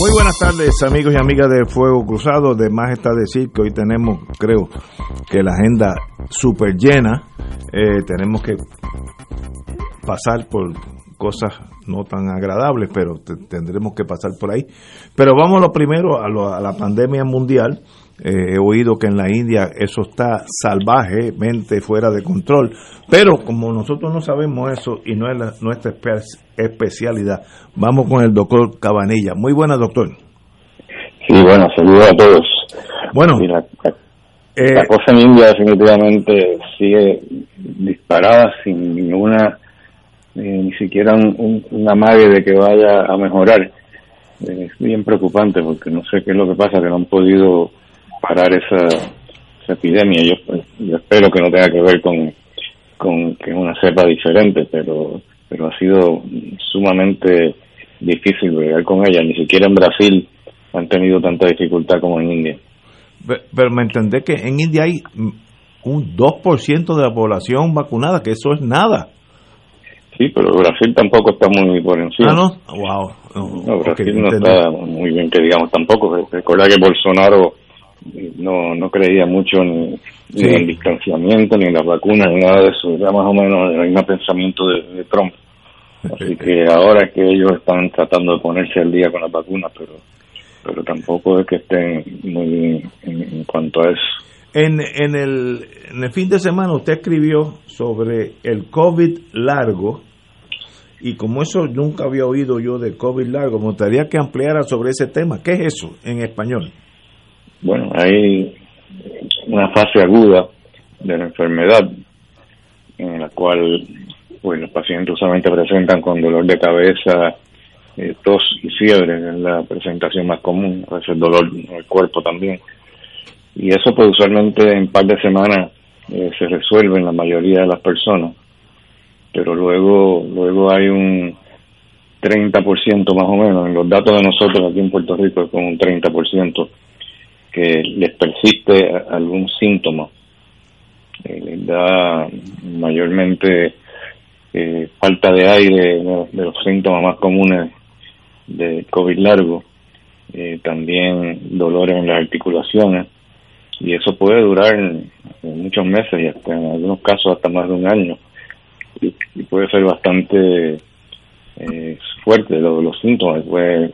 Muy buenas tardes amigos y amigas de Fuego Cruzado. De más está decir que hoy tenemos, creo, que la agenda súper llena. Eh, tenemos que pasar por cosas no tan agradables, pero tendremos que pasar por ahí. Pero vamos lo primero a, a la pandemia mundial. Eh, he oído que en la India eso está salvajemente fuera de control, pero como nosotros no sabemos eso y no es nuestra especialidad, vamos con el doctor Cabanilla. Muy buena, doctor. Sí, bueno, saludos a todos. Bueno, la, eh, cosa en India definitivamente sigue disparada sin ninguna, eh, ni siquiera un, una amague de que vaya a mejorar. es bien preocupante porque no sé qué es lo que pasa, que no han podido parar esa, epidemia. Yo, yo, espero que no tenga que ver con, con que es una cepa diferente, pero, pero ha sido sumamente difícil bregar con ella. Ni siquiera en Brasil han tenido tanta dificultad como en India. Pero, me entendé que en India hay un 2% de la población vacunada, que eso es nada. Sí, pero Brasil tampoco está muy por encima. Ah, no, wow. No, Brasil no está muy bien que digamos tampoco. Recuerda que Bolsonaro no, no creía mucho ni, en el distanciamiento, ni en las vacunas, ni nada de eso. Era más o menos el mismo pensamiento de, Trump. Así que ahora es que ellos están tratando de ponerse al día con las vacunas, pero pero tampoco es que estén muy bien en, cuanto a eso. En, en, el, en el fin de semana usted escribió sobre el COVID largo y como eso nunca había oído yo de COVID largo, me gustaría que ampliara sobre ese tema. ¿Qué es eso en español? Bueno, hay una fase aguda de la enfermedad en la cual pues los pacientes usualmente presentan con dolor de cabeza, eh, tos y fiebre, es la presentación más común, a veces dolor en el cuerpo también. Y eso pues usualmente en un par de semanas eh, se resuelve en la mayoría de las personas, pero luego, luego hay un 30% más o menos, en los datos de nosotros aquí en Puerto Rico es como un 30% que les persiste algún síntoma. Eh, les da mayormente eh, falta de aire, de los síntomas más comunes de COVID largo, eh, también dolores en las articulaciones, y eso puede durar muchos meses y hasta en algunos casos hasta más de un año, y puede ser bastante eh, fuerte los, los síntomas, puede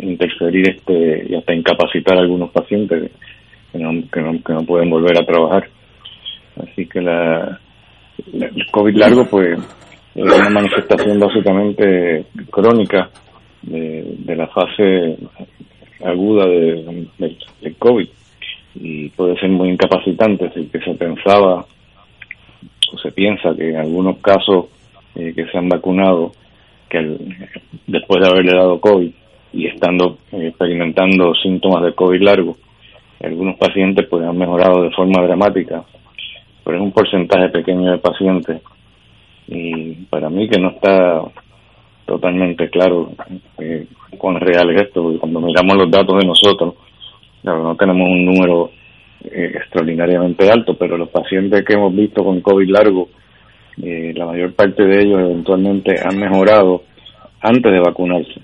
interferir este y hasta incapacitar a algunos pacientes que no, que no, pueden volver a trabajar. Así que la, el COVID largo pues es una manifestación básicamente crónica de, de la fase aguda de, del COVID y puede ser muy incapacitante, así que se pensaba o se piensa que en algunos casos eh, que se han vacunado que después de haberle dado COVID y estando eh, experimentando síntomas de COVID largo, algunos pacientes pues han mejorado de forma dramática, pero es un porcentaje pequeño de pacientes. Y para mí que no está totalmente claro eh, cuán real es esto, porque cuando miramos los datos de nosotros, claro, no tenemos un número eh, extraordinariamente alto, pero los pacientes que hemos visto con COVID largo eh, la mayor parte de ellos eventualmente han mejorado antes de vacunarse.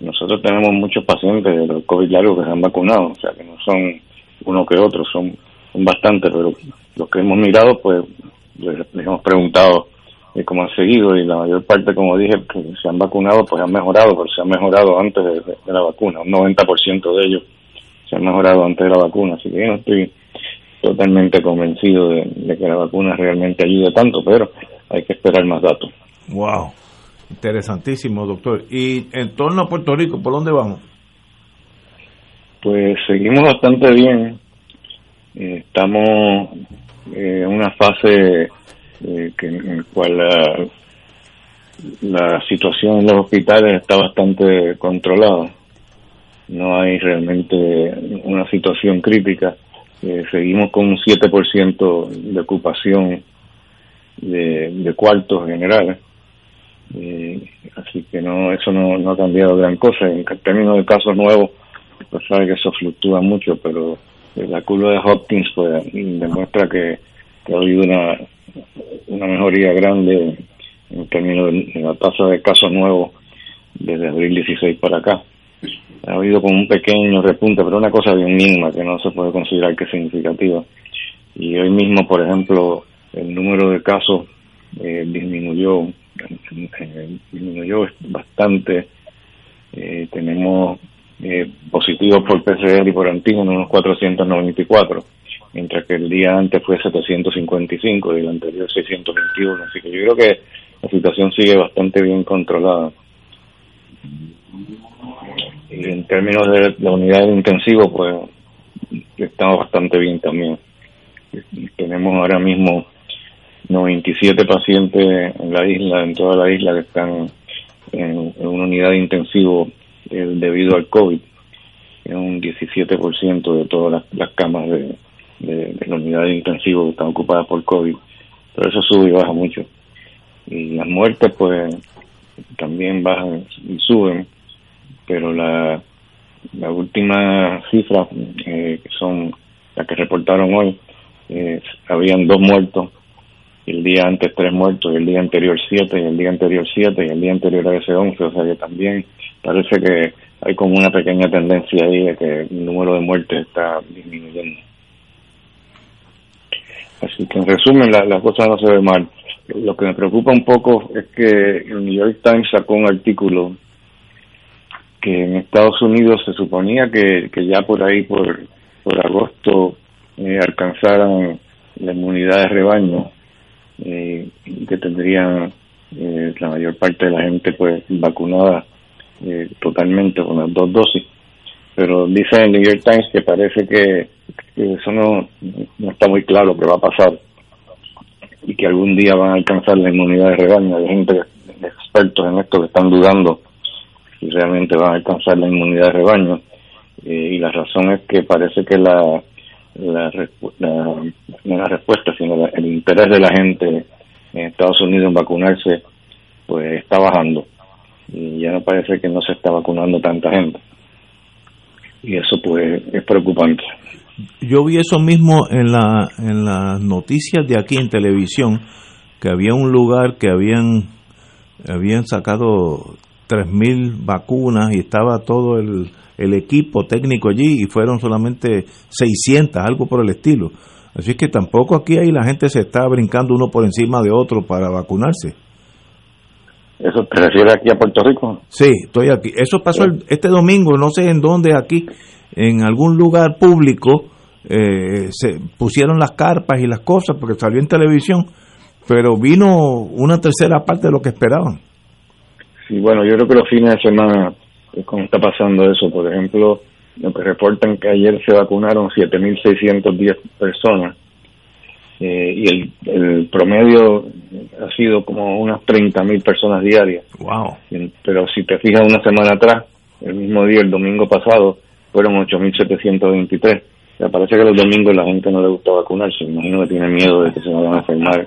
Nosotros tenemos muchos pacientes de los COVID largo que se han vacunado, o sea que no son uno que otro, son, bastantes, pero los que hemos mirado, pues les, hemos preguntado eh, cómo han seguido y la mayor parte, como dije, que se han vacunado, pues han mejorado, pero se han mejorado antes de, la vacuna, un 90% de ellos se han mejorado antes de la vacuna, así que yo no estoy totalmente convencido de, que la vacuna realmente ayude tanto, pero hay que esperar más datos. Wow, interesantísimo, doctor. Y en torno a Puerto Rico, ¿por dónde vamos? Pues seguimos bastante bien. Eh, estamos en una fase eh, que, en la cual la, la situación en los hospitales está bastante controlada. no hay realmente una situación crítica. Eh, seguimos con un 7% de ocupación de, de cuartos generales. Eh, así que no eso no, no ha cambiado gran cosa. En términos de casos nuevos, pues sabe que eso fluctúa mucho, pero la curva de Hopkins pues demuestra que, ha habido una, una mejoría grande en términos de la tasa de casos nuevos desde abril 16 para acá. Ha habido como un pequeño repunte, pero una cosa bien mínima que no se puede considerar que es significativa. Y hoy mismo, por ejemplo, el número de casos eh, disminuyó, eh, disminuyó bastante. Eh, tenemos eh, positivos por PCR y por antígeno unos 494, mientras que el día antes fue 755 y el anterior 621. Así que yo creo que la situación sigue bastante bien controlada. Y en términos de la unidad de intensivo, pues estamos bastante bien también. Tenemos ahora mismo 97 pacientes en la isla, en toda la isla, que están en, una unidad de intensivo eh, debido al COVID. Es un 17% de todas las, camas de, de, la unidad de intensivo que están ocupadas por COVID. Pero eso sube y baja mucho. Y las muertes, pues, también bajan y suben. Pero la, la última cifra, eh, que son las que reportaron hoy, habían dos muertos el día antes tres muertos, y el día anterior siete, y el día anterior siete, y el día anterior a ese once, o sea que también parece que hay como una pequeña tendencia ahí de que el número de muertes está disminuyendo. Así que en resumen, la, la cosa no se ve mal. Lo que me preocupa un poco es que el New York Times sacó un artículo que en Estados Unidos se suponía que, que ya por ahí, por, por agosto, eh, alcanzaran la inmunidad de rebaño eh, que tendrían eh, la mayor parte de la gente pues vacunada eh, totalmente con las dos dosis. Pero dice el New York Times que parece que, eso no, no está muy claro que va a pasar y que algún día van a alcanzar la inmunidad de rebaño. Hay gente, expertos en esto que están dudando si realmente van a alcanzar la inmunidad de rebaño. Eh, y la razón es que parece que la, la, la, respuesta, sino el interés de la gente en Estados Unidos en vacunarse, pues está bajando. Y ya no parece que no se está vacunando tanta gente. Y eso pues es preocupante. Yo vi eso mismo en, la, en las noticias de aquí en televisión, que había un lugar que habían, habían sacado 3.000 vacunas y estaba todo el, el equipo técnico allí y fueron solamente 600, algo por el estilo. Así que tampoco aquí ahí la gente se está brincando uno por encima de otro para vacunarse. ¿Eso te refieres aquí a Puerto Rico? Sí, estoy aquí. Eso pasó este domingo, no sé en dónde, aquí, en algún lugar público, eh, se pusieron las carpas y las cosas porque salió en televisión, pero vino una tercera parte de lo que esperaban. Sí, bueno, yo creo que los fines de semana cómo está pasando eso. Por ejemplo, lo que reportan que ayer se vacunaron 7.610 personas eh, y el, el, promedio ha sido como unas 30.000 personas diarias. Wow. Pero si te fijas una semana atrás, el mismo día, el domingo pasado, fueron 8.723. Me parece que los domingos la gente no le gusta vacunarse. Imagino que tiene miedo de que se vayan a enfermar.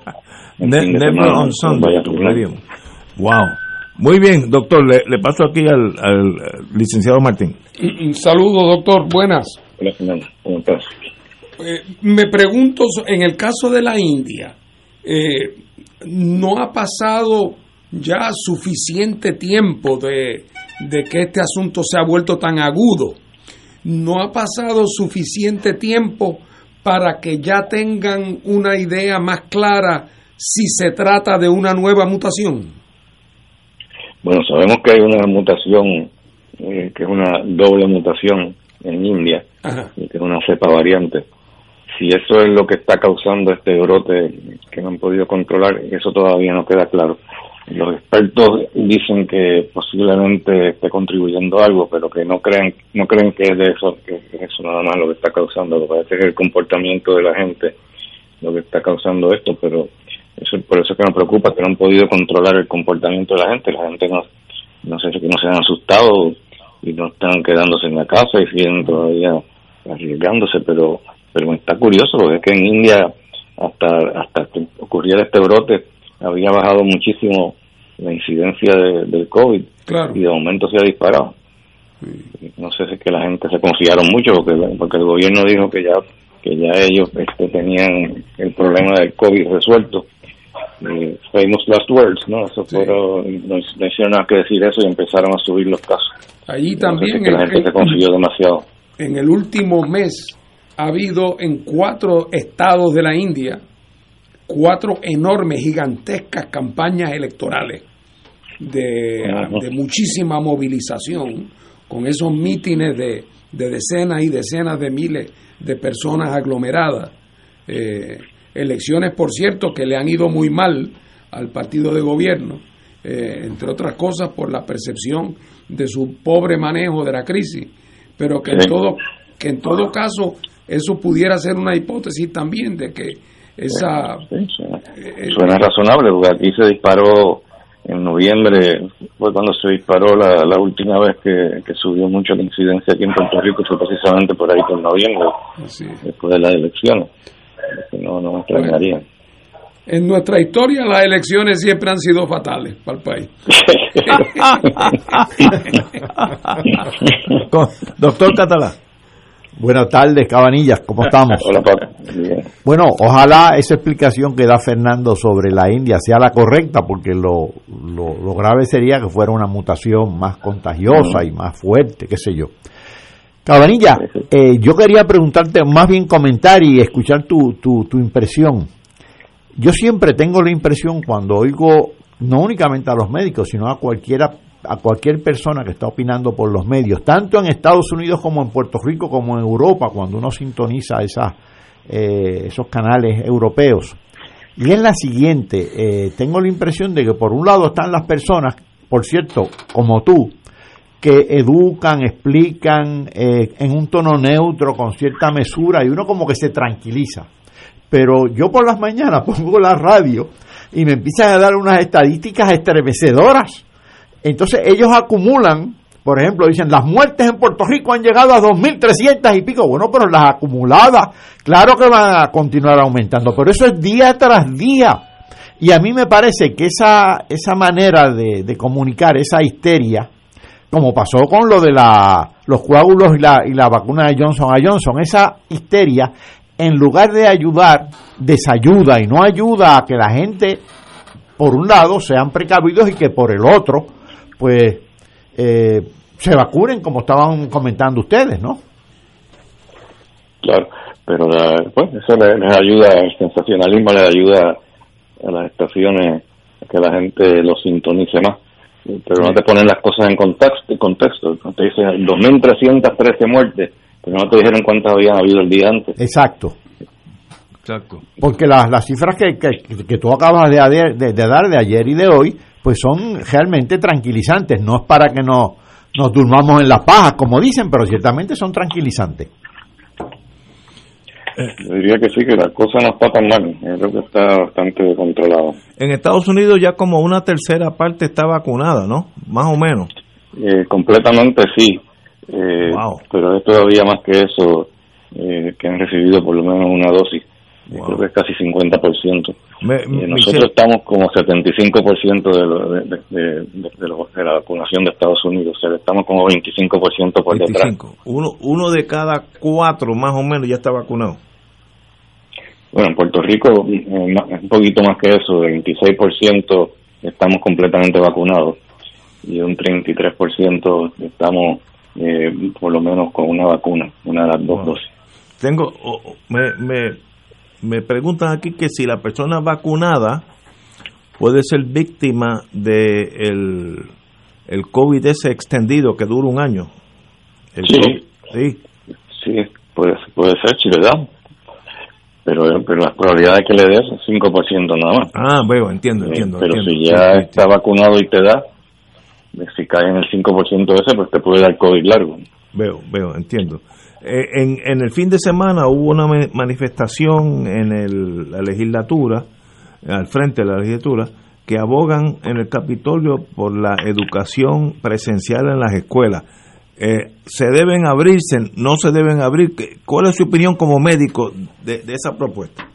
never on Sunday. Wow. Muy bien, doctor, le, paso aquí al, licenciado Martín. Saludos, doctor, buenas. ¿cómo estás? Eh, me pregunto, en el caso de la India, eh, ¿no ha pasado ya suficiente tiempo de, de que este asunto se ha vuelto tan agudo? ¿No ha pasado suficiente tiempo para que ya tengan una idea más clara si se trata de una nueva mutación? Bueno, sabemos que hay una mutación, eh, que es una doble mutación en India, que es una cepa variante. Si eso es lo que está causando este brote que no han podido controlar, eso todavía no queda claro. Los expertos dicen que posiblemente esté contribuyendo algo, pero que no creen, no creen que es de eso, que es eso nada más lo que está causando. Lo que parece que es el comportamiento de la gente lo que está causando esto, pero eso, por eso es que nos preocupa que no han podido controlar el comportamiento de la gente. La gente no, no sé, que no se han asustado y no están quedándose en la casa y siguen todavía arriesgándose, pero pero está curioso porque es que en India hasta hasta que ocurriera este brote había bajado muchísimo la incidencia de, del COVID y de momento se ha disparado. No sé si es que la gente se confiaron mucho porque, porque el gobierno dijo que ya que ya ellos este, tenían el problema del COVID resuelto. Eh, famous last words, ¿no? Eso fueron, no, hicieron nada que decir eso y empezaron a subir los casos. Allí también. la gente se confió demasiado. En el último mes ha habido en cuatro estados de la India cuatro enormes, gigantescas campañas electorales de, muchísima movilización, con esos mítines de, decenas y decenas de miles de personas aglomeradas. Eh, elecciones, por cierto, que le han ido muy mal al partido de gobierno, eh, entre otras cosas por la percepción de su pobre manejo de la crisis, pero que en todo que en todo caso eso pudiera ser una hipótesis también de que esa eh, suena razonable porque aquí se disparó en noviembre fue cuando se disparó la, la última vez que, subió mucho la incidencia aquí en Puerto Rico fue precisamente por ahí por noviembre después de las elecciones no no me extrañaría en nuestra historia las elecciones siempre han sido fatales para el país. Doctor Catalá. Buenas tardes, Cabanillas, ¿cómo estamos? Hola, Bueno, ojalá esa explicación que da Fernando sobre la India sea la correcta, porque lo, lo, grave sería que fuera una mutación más contagiosa y más fuerte, qué sé yo. Cabanilla, eh, yo quería preguntarte, más bien comentar y escuchar tu, tu, tu impresión. Yo siempre tengo la impresión cuando oigo, no únicamente a los médicos, sino a cualquiera a cualquier persona que está opinando por los medios, tanto en Estados Unidos como en Puerto Rico, como en Europa, cuando uno sintoniza eh, esos canales europeos. Y es la siguiente, eh, tengo la impresión de que por un lado están las personas, por cierto, como tú, que educan, explican eh, en un tono neutro, con cierta mesura, y uno como que se tranquiliza. Pero yo por las mañanas pongo la radio y me empiezan a dar unas estadísticas estremecedoras entonces ellos acumulan, por ejemplo, dicen, las muertes en Puerto Rico han llegado a 2.300 y pico. Bueno, pero las acumuladas, claro que van a continuar aumentando, pero eso es día tras día. Y a mí me parece que esa, esa manera de, comunicar, esa histeria, como pasó con lo de la, los coágulos y la, y la vacuna de Johnson a Johnson, esa histeria, en lugar de ayudar, desayuda y no ayuda a que la gente, por un lado, sean precavidos y que por el otro, pues eh, se vacunen como estaban comentando ustedes, ¿no? Claro, pero pues eso les, ayuda, el sensacionalismo les ayuda a las estaciones a que la gente lo sintonice más. Pero no te ponen las cosas en contexto, contexto. te dicen 2.313 muertes, pero no te dijeron cuántas habían habido el día antes. Exacto. Exacto. Porque las, las cifras que, que, que tú acabas de, de, de, dar de ayer y de hoy pues son realmente tranquilizantes. No es para que nos, nos durmamos en las pajas, como dicen, pero ciertamente son tranquilizantes. Yo diría que sí, que la cosa no está tan mal. creo que está bastante controlado. En Estados Unidos ya como una tercera parte está vacunada, ¿no? Más o menos. Eh, completamente sí. Eh, Pero es todavía más que eso, eh, que han recibido por lo menos una dosis creo que es casi 50%. Eh, nosotros estamos como 75% de, lo, de, de, de, la vacunación de Estados Unidos, o sea, estamos como 25% por detrás. Uno, uno de cada cuatro más o menos ya está vacunado. Bueno, en Puerto Rico eh, un poquito más que eso, el 26% estamos completamente vacunados y un 33% estamos eh, por lo menos con una vacuna, una de las dos dosis. Tengo, me, me me preguntan aquí que si la persona vacunada puede ser víctima de el, el COVID ese extendido que dura un año. sí, sí, sí, puede, puede ser, si le da. Pero, pero la probabilidad de que le des es 5% nada más. Ah, veo, entiendo, entiendo. pero si ya está vacunado y te da, si cae en el 5% ese, pues te puede dar COVID largo. Veo, veo, entiendo. Eh, en, en, el fin de semana hubo una manifestación en el, la legislatura, al frente de la legislatura, que abogan en el Capitolio por la educación presencial en las escuelas. eh, ¿se deben abrirse? ¿No se deben abrir? ¿Cuál es su opinión como médico de, esa propuesta?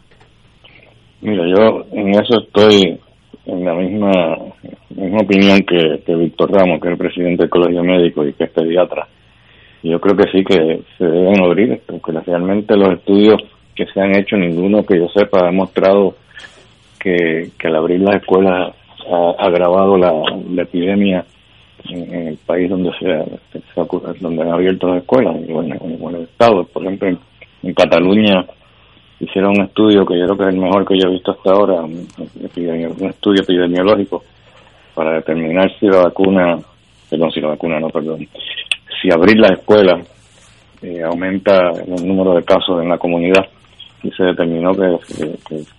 Mira, yo en eso estoy en la misma, misma opinión que, que Víctor Ramos, que es el presidente del Colegio Médico y que es pediatra. Yo creo que sí que se deben abrir, porque realmente los estudios que se han hecho, ninguno que yo sepa ha demostrado que, que al abrir las escuelas ha agravado la, epidemia en, el país donde se, donde han abierto las escuelas y bueno, en, el estado. Por ejemplo en, Cataluña hicieron un estudio que yo creo que es el mejor que yo he visto hasta ahora un, estudio epidemiológico para determinar si la vacuna perdón si la vacuna no perdón si abrir las escuelas eh, aumenta el número de casos en la comunidad y se determinó que,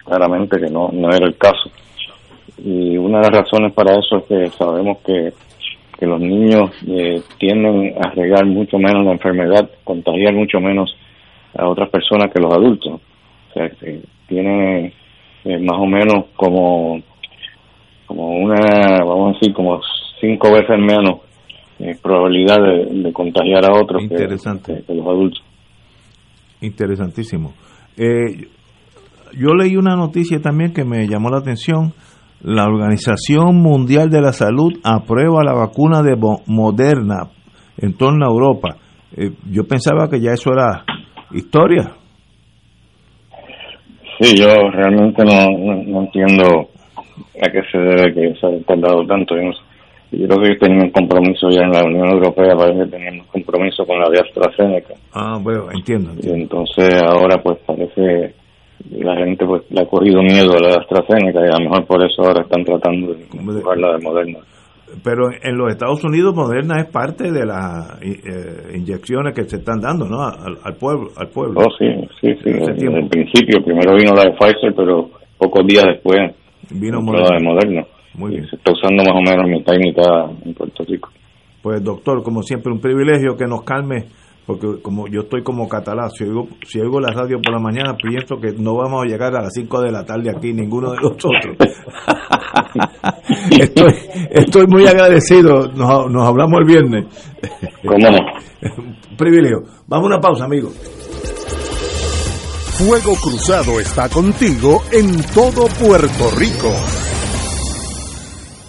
claramente que no, no era el caso. Y una de las razones para eso es que sabemos que, que los niños eh, tienden a regar mucho menos la enfermedad, contagiar mucho menos a otras personas que los adultos. O sea, que tienen eh, más o menos como, como una, vamos a decir, como cinco veces menos eh, probabilidad de, contagiar a otros que, que los adultos. Interesantísimo. Eh, yo leí una noticia también que me llamó la atención. La Organización Mundial de la Salud aprueba la vacuna de Moderna en torno a Europa. Eh, yo pensaba que ya eso era historia. Sí, yo realmente no, entiendo a qué se debe que se haya tardado tanto. Yo, creo que tenían un compromiso ya en la Unión Europea, parece que tenían un compromiso con la de AstraZeneca. Ah, bueno, entiendo. Y entonces ahora pues parece la gente pues le ha cogido miedo a la de AstraZeneca y a lo mejor por eso ahora están tratando de jugar la de Moderna. Pero en los Estados Unidos Moderna es parte de las eh, inyecciones que se están dando, ¿no? Al, pueblo, al pueblo. Oh, sí, sí, sí. Desde el principio, primero vino la de Pfizer, pero pocos días después vino la de Moderna. Muy bien. Se está usando más o menos mitad y mitad en Puerto Rico. Pues doctor, como siempre, un privilegio que nos calme, porque como yo estoy como catalán, si oigo, si oigo la radio por la mañana, pienso que no vamos a llegar a las 5 de la tarde aquí, ninguno de nosotros. estoy, estoy muy agradecido, nos, nos hablamos el viernes. ¿Cómo un privilegio. Vamos a una pausa, amigos. Fuego Cruzado está contigo en todo Puerto Rico.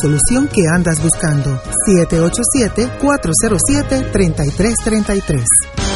solución que andas buscando. 787-407-3333.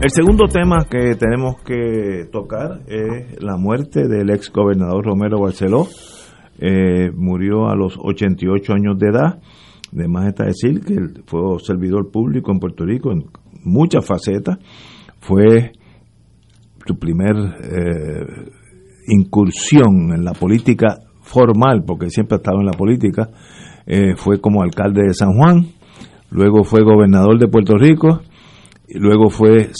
El segundo tema que tenemos que tocar es la muerte del ex gobernador Romero Barceló. Eh, murió a los 88 años de edad. Además está decir que fue servidor público en Puerto Rico en muchas facetas. Fue su primer eh, incursión en la política formal, porque siempre ha estado en la política, eh, fue como alcalde de San Juan, luego fue gobernador de Puerto Rico, luego fue eh,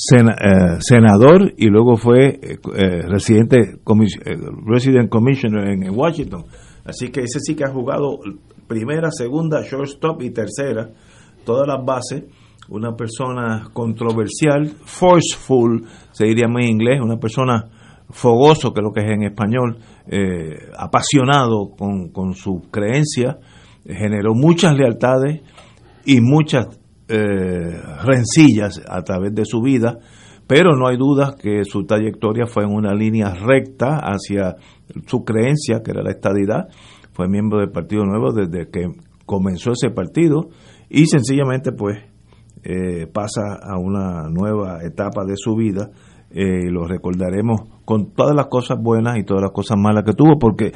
senador y luego fue residente resident commissioner en, Washington. Así que ese sí que ha jugado primera, segunda, shortstop y tercera, todas las bases una persona controversial, forceful, se diría muy en inglés, una persona fogoso, que es lo que es en español, eh, apasionado con, con su creencia, generó muchas lealtades y muchas eh, rencillas a través de su vida, pero no hay duda que su trayectoria fue en una línea recta hacia su creencia, que era la estadidad. Fue miembro del Partido Nuevo desde que comenzó ese partido y sencillamente pues eh, pasa a una nueva etapa de su vida eh, y lo recordaremos con todas las cosas buenas y todas las cosas malas que tuvo porque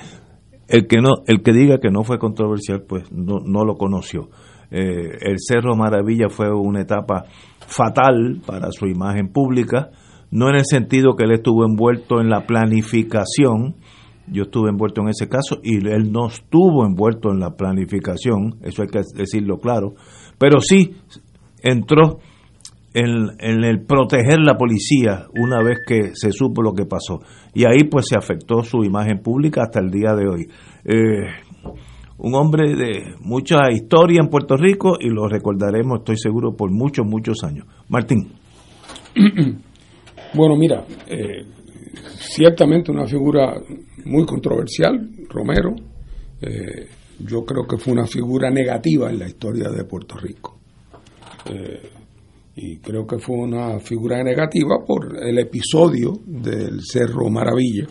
el que no el que diga que no fue controversial pues no, no lo conoció eh, el Cerro Maravilla fue una etapa fatal para su imagen pública no en el sentido que él estuvo envuelto en la planificación yo estuve envuelto en ese caso y él no estuvo envuelto en la planificación, eso hay que decirlo claro, pero sí entró en, el proteger la policía una vez que se supo lo que pasó. Y ahí pues se afectó su imagen pública hasta el día de hoy. Eh, un hombre de mucha historia en Puerto Rico y lo recordaremos, estoy seguro, por muchos, muchos años. Martín. Bueno, mira, eh, ciertamente una figura muy controversial, Romero. Eh, yo creo que fue una figura negativa en la historia de Puerto Rico. Eh, y creo que fue una figura negativa por el episodio del Cerro Maravilla,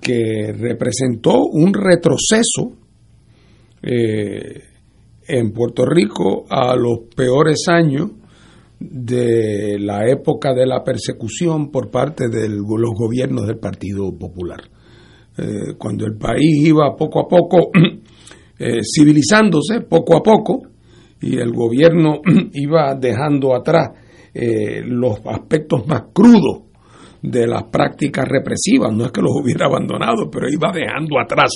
que representó un retroceso eh, en Puerto Rico a los peores años de la época de la persecución por parte de los gobiernos del Partido Popular. cuando el país iba poco a poco civilizándose, poco a poco, y el gobierno iba dejando atrás eh, los aspectos más crudos de las prácticas represivas, no es que los hubiera abandonado, pero iba dejando atrás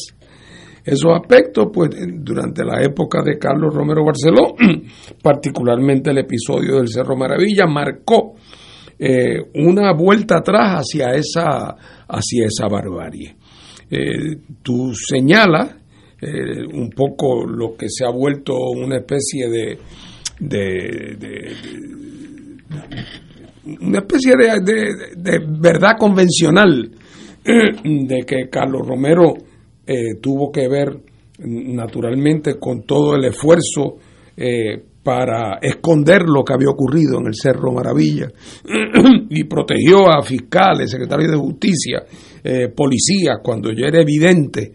esos aspectos, pues durante la época de Carlos Romero Barceló, particularmente el episodio del Cerro Maravilla, marcó eh, una vuelta atrás hacia esa, hacia esa barbarie. Eh, tú señalas eh, un poco lo que se ha vuelto una especie de, de, una especie de, verdad convencional de que Carlos Romero eh, tuvo que ver naturalmente con todo el esfuerzo eh, para esconder lo que había ocurrido en el Cerro Maravilla y protegió a fiscales, secretarios de justicia, policías, cuando ya era evidente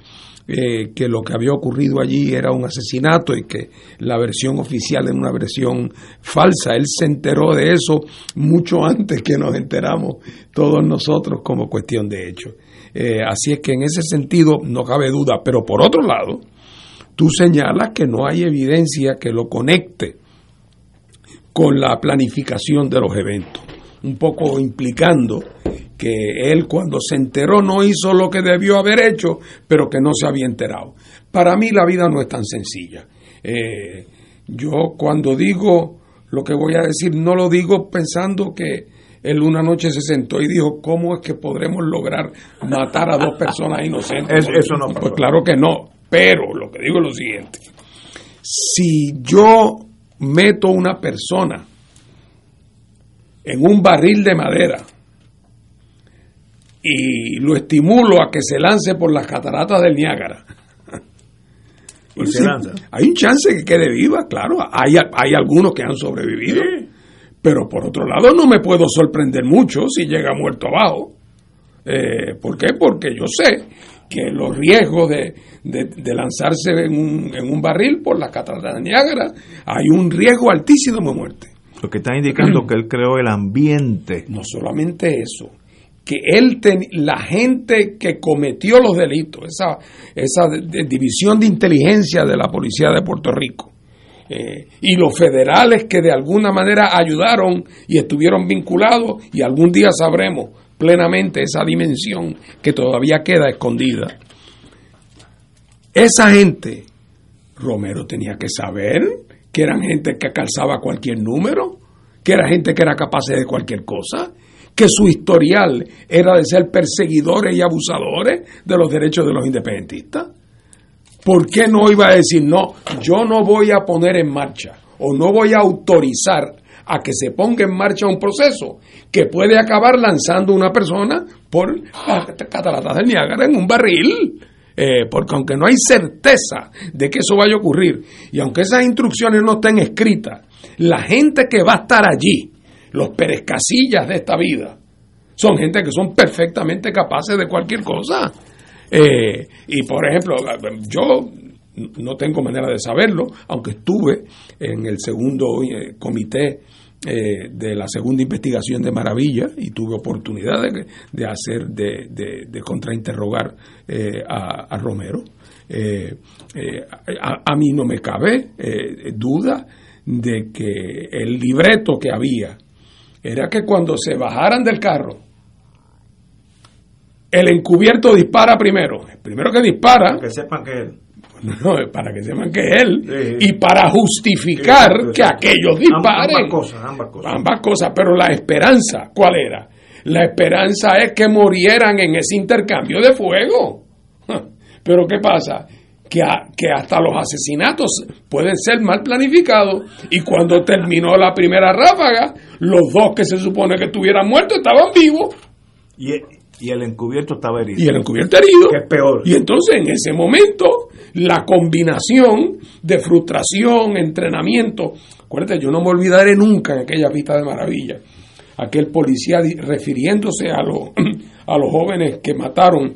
que lo que había ocurrido allí era un asesinato y que la versión oficial era una versión falsa. Él se enteró de eso mucho antes que nos enteramos todos nosotros como cuestión de hecho. Eh, así es que en ese sentido no cabe duda. Pero por otro lado, tú señalas que no hay evidencia que lo conecte con la planificación de los eventos un poco implicando que él cuando se enteró no hizo lo que debió haber hecho, pero que no se había enterado. Para mí la vida no es tan sencilla. Eh, yo cuando digo lo que voy a decir, no lo digo pensando que él una noche se sentó y dijo, ¿cómo es que podremos lograr matar a dos personas inocentes? eso no Pues claro que no, pero lo que digo es lo siguiente, si yo meto una persona en un barril de madera y lo estimulo a que se lance por las cataratas del Niágara, Y se lanza. hay un chance que quede viva, claro. Hay, hay algunos que han sobrevivido. Pero por otro lado, no me puedo sorprender mucho si llega muerto abajo. Eh, ¿Por qué? Porque yo sé que los riesgos de, de- de lanzarse en un, en un barril por las cataratas de Niágara, hay un riesgo altísimo de muerte. Lo que está indicando que él creó el ambiente. No solamente eso, que él la gente que cometió los delitos, esa, esa división de inteligencia de la policía de Puerto Rico, eh, y los federales que de alguna manera ayudaron y estuvieron vinculados, y algún día sabremos plenamente esa dimensión que todavía queda escondida. Esa gente, Romero tenía que saber que eran gente que calzaba cualquier número, que era gente que era capaz de cualquier cosa, que su historial era de ser perseguidores y abusadores de los derechos de los independentistas. ¿Por qué no iba a decir, no, yo no voy a poner en marcha o no voy a autorizar a que se ponga en marcha un proceso que puede acabar lanzando una persona por las cataratas del Niágara en un barril? Eh, porque aunque no hay certeza de que eso vaya a ocurrir, y aunque esas instrucciones no estén escritas, la gente que va a estar allí, los Pérez Casillas de esta vida, son gente que son perfectamente capaces de cualquier cosa. Eh, y por ejemplo, yo no tengo manera de saberlo, aunque estuve en el segundo eh, comité eh, de la segunda investigación de Maravilla y tuve oportunidad de, de hacer, de, de, de contrainterrogar eh, a, Romero. Eh, eh, a, mí no me cabe eh, duda de que el libreto que había era que cuando se bajaran del carro, el encubierto dispara primero. Primero que dispara. Que sepan que. No, para que sepan que es él. Sí. Y para justificar sí, que aquellos disparen. Ambas cosas, ambas cosas. Ambas cosas. Pero la esperanza, ¿cuál era? La esperanza es que murieran en ese intercambio de fuego. Pero ¿qué pasa? Que, a, que hasta los asesinatos pueden ser mal planificados. Y cuando terminó la primera ráfaga, los dos que se supone que estuvieran muertos estaban vivos. Y, y el encubierto estaba herido. Y el encubierto herido. Que es peor. Y entonces en ese momento la combinación de frustración, entrenamiento. Acuérdate, yo no me olvidaré nunca en aquella pista de maravilla. Aquel policía refiriéndose a, los a los jóvenes que mataron,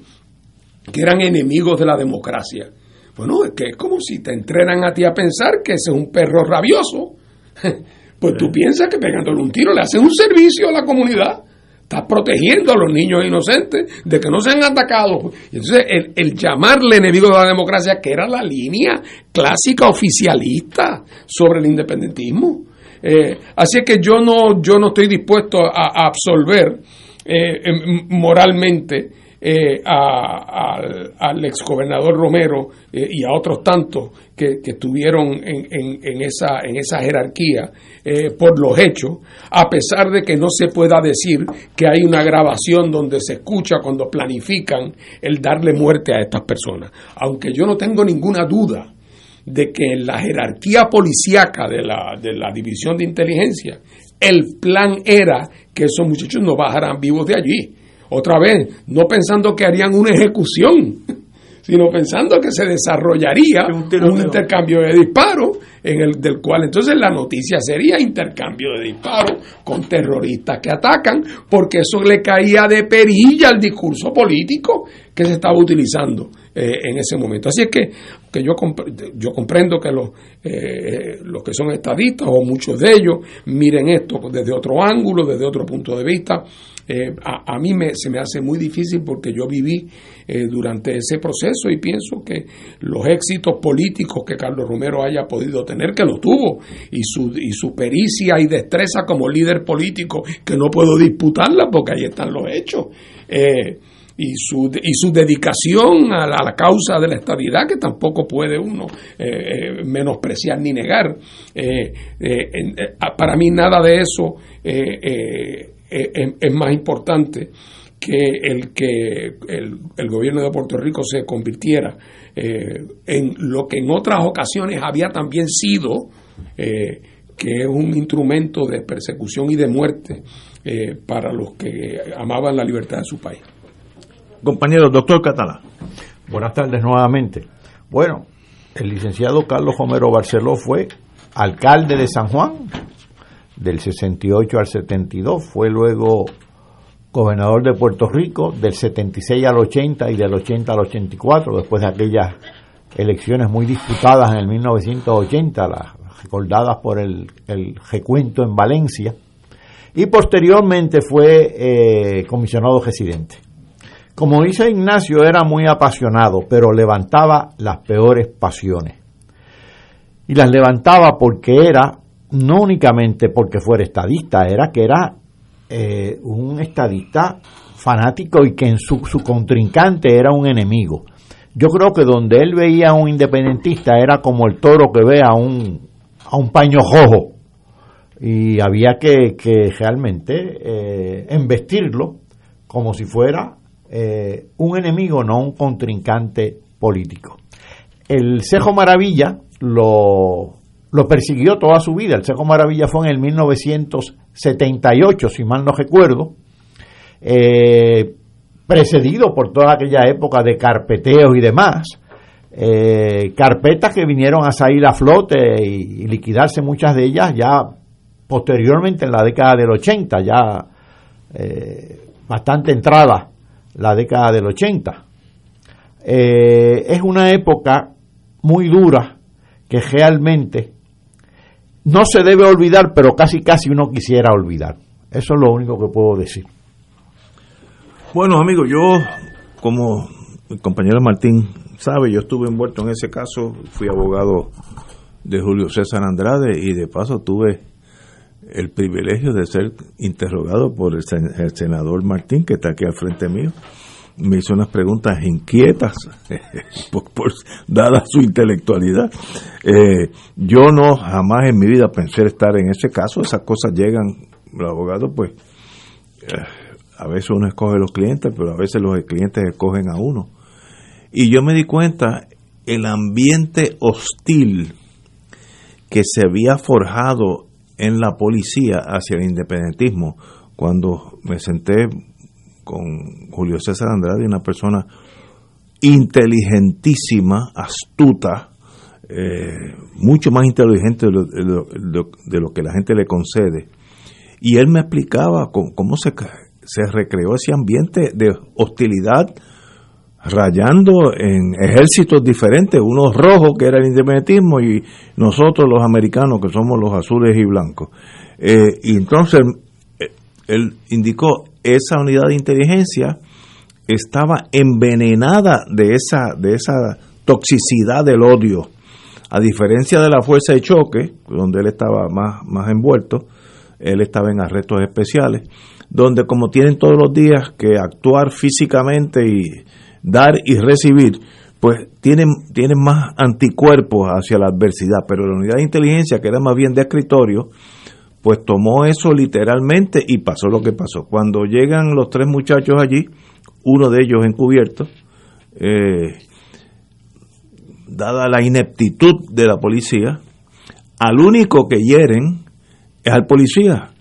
que eran enemigos de la democracia. Bueno, es que es como si te entrenan a ti a pensar que ese es un perro rabioso. Pues tú piensas que pegándole un tiro le haces un servicio a la comunidad estás protegiendo a los niños inocentes de que no sean atacados. Entonces, el, el, llamarle enemigo de la democracia, que era la línea clásica oficialista sobre el independentismo. Eh, así es que yo no, yo no estoy dispuesto a, absolver eh, moralmente eh, a, al, al exgobernador Romero eh, y a otros tantos que, que estuvieron en, en, en, esa, en esa jerarquía eh, por los hechos, a pesar de que no se pueda decir que hay una grabación donde se escucha cuando planifican el darle muerte a estas personas. Aunque yo no tengo ninguna duda de que en la jerarquía policíaca de la, de la división de inteligencia, el plan era que esos muchachos no bajaran vivos de allí otra vez, no pensando que harían una ejecución, sino pensando que se desarrollaría un, un intercambio de disparos, en el del cual entonces la noticia sería intercambio de disparos con terroristas que atacan, porque eso le caía de perilla al discurso político que se estaba utilizando eh, en ese momento. Así es que, que yo, yo comprendo que los, eh, los que son estadistas, o muchos de ellos, miren esto desde otro ángulo, desde otro punto de vista. Eh, a, a, mí me, se me hace muy difícil porque yo viví eh, durante ese proceso y pienso que los éxitos políticos que Carlos Romero haya podido tener, que lo tuvo, y su, y su pericia y destreza como líder político, que no puedo disputarla porque ahí están los hechos. Eh, y su, y su dedicación a la, causa de la estabilidad, que tampoco puede uno eh, menospreciar ni negar. Para mí nada de eso es, más importante que el que el, gobierno de Puerto Rico se convirtiera en lo que en otras ocasiones había también sido, que es un instrumento de persecución y de muerte para los que amaban la libertad de su país. Compañero, doctor Catalá. Buenas tardes nuevamente. Bueno, el licenciado Carlos Homero Barceló fue alcalde de San Juan del 68 al 72, fue luego gobernador de Puerto Rico del 76 al 80 y del 80 al 84, después de aquellas elecciones muy disputadas en el 1980, las recordadas por el, recuento en Valencia, y posteriormente fue eh, comisionado residente. Como dice Ignacio, era muy apasionado, pero levantaba las peores pasiones. Y las levantaba porque era, no únicamente porque fuera estadista, era que era eh, un estadista fanático y que en su, su contrincante era un enemigo. Yo creo que donde él veía a un independentista era como el toro que ve a un, a un paño rojo. Y había que, que realmente eh, embestirlo como si fuera eh, un enemigo, no un contrincante político. El Cejo Maravilla lo, lo persiguió toda su vida. El Cejo Maravilla fue en el 1978, si mal no recuerdo, eh, precedido por toda aquella época de carpeteos y demás. Eh, carpetas que vinieron a salir a flote y, liquidarse muchas de ellas ya posteriormente en la década del 80, ya bastante entrada la década del 80. Eh, es una época muy dura que realmente no se debe olvidar, pero casi casi uno quisiera olvidar. Eso es lo único que puedo decir. Bueno, amigos, yo, como el compañero Martín sabe, yo estuve envuelto en ese caso, fui abogado de Julio César Andrade y de paso tuve el privilegio de ser interrogado por el, senador Martín, que está aquí al frente mío. Me hizo unas preguntas inquietas, dada su intelectualidad. Eh, yo no jamás en mi vida pensé estar en ese caso, esas cosas llegan, los abogados pues, eh, a veces uno escoge los clientes, pero a veces los clientes escogen a uno. Y yo me di cuenta el ambiente hostil que se había forjado en la policía hacia el independentismo cuando me senté con Julio César Andrade, una persona inteligentísima, astuta, eh, mucho más inteligente de lo, que la gente le concede. Y él me explicaba cómo, se, se recreó ese ambiente de hostilidad rayando en ejércitos diferentes, unos rojos que era el independentismo y nosotros los americanos que somos los azules y blancos. Eh, y entonces él indicó, esa unidad de inteligencia estaba envenenada de esa, de esa toxicidad del odio. A diferencia de la fuerza de choque, donde él estaba más, más envuelto, él estaba en arrestos especiales, donde como tienen todos los días que actuar físicamente y dar y recibir, pues tienen, tienen más anticuerpos hacia la adversidad, pero la unidad de inteligencia, que era más bien de escritorio, pues tomó eso literalmente y pasó lo que pasó. Cuando llegan los tres muchachos allí, uno de ellos encubierto, eh, dada la ineptitud de la policía, al único que hieren es al policía.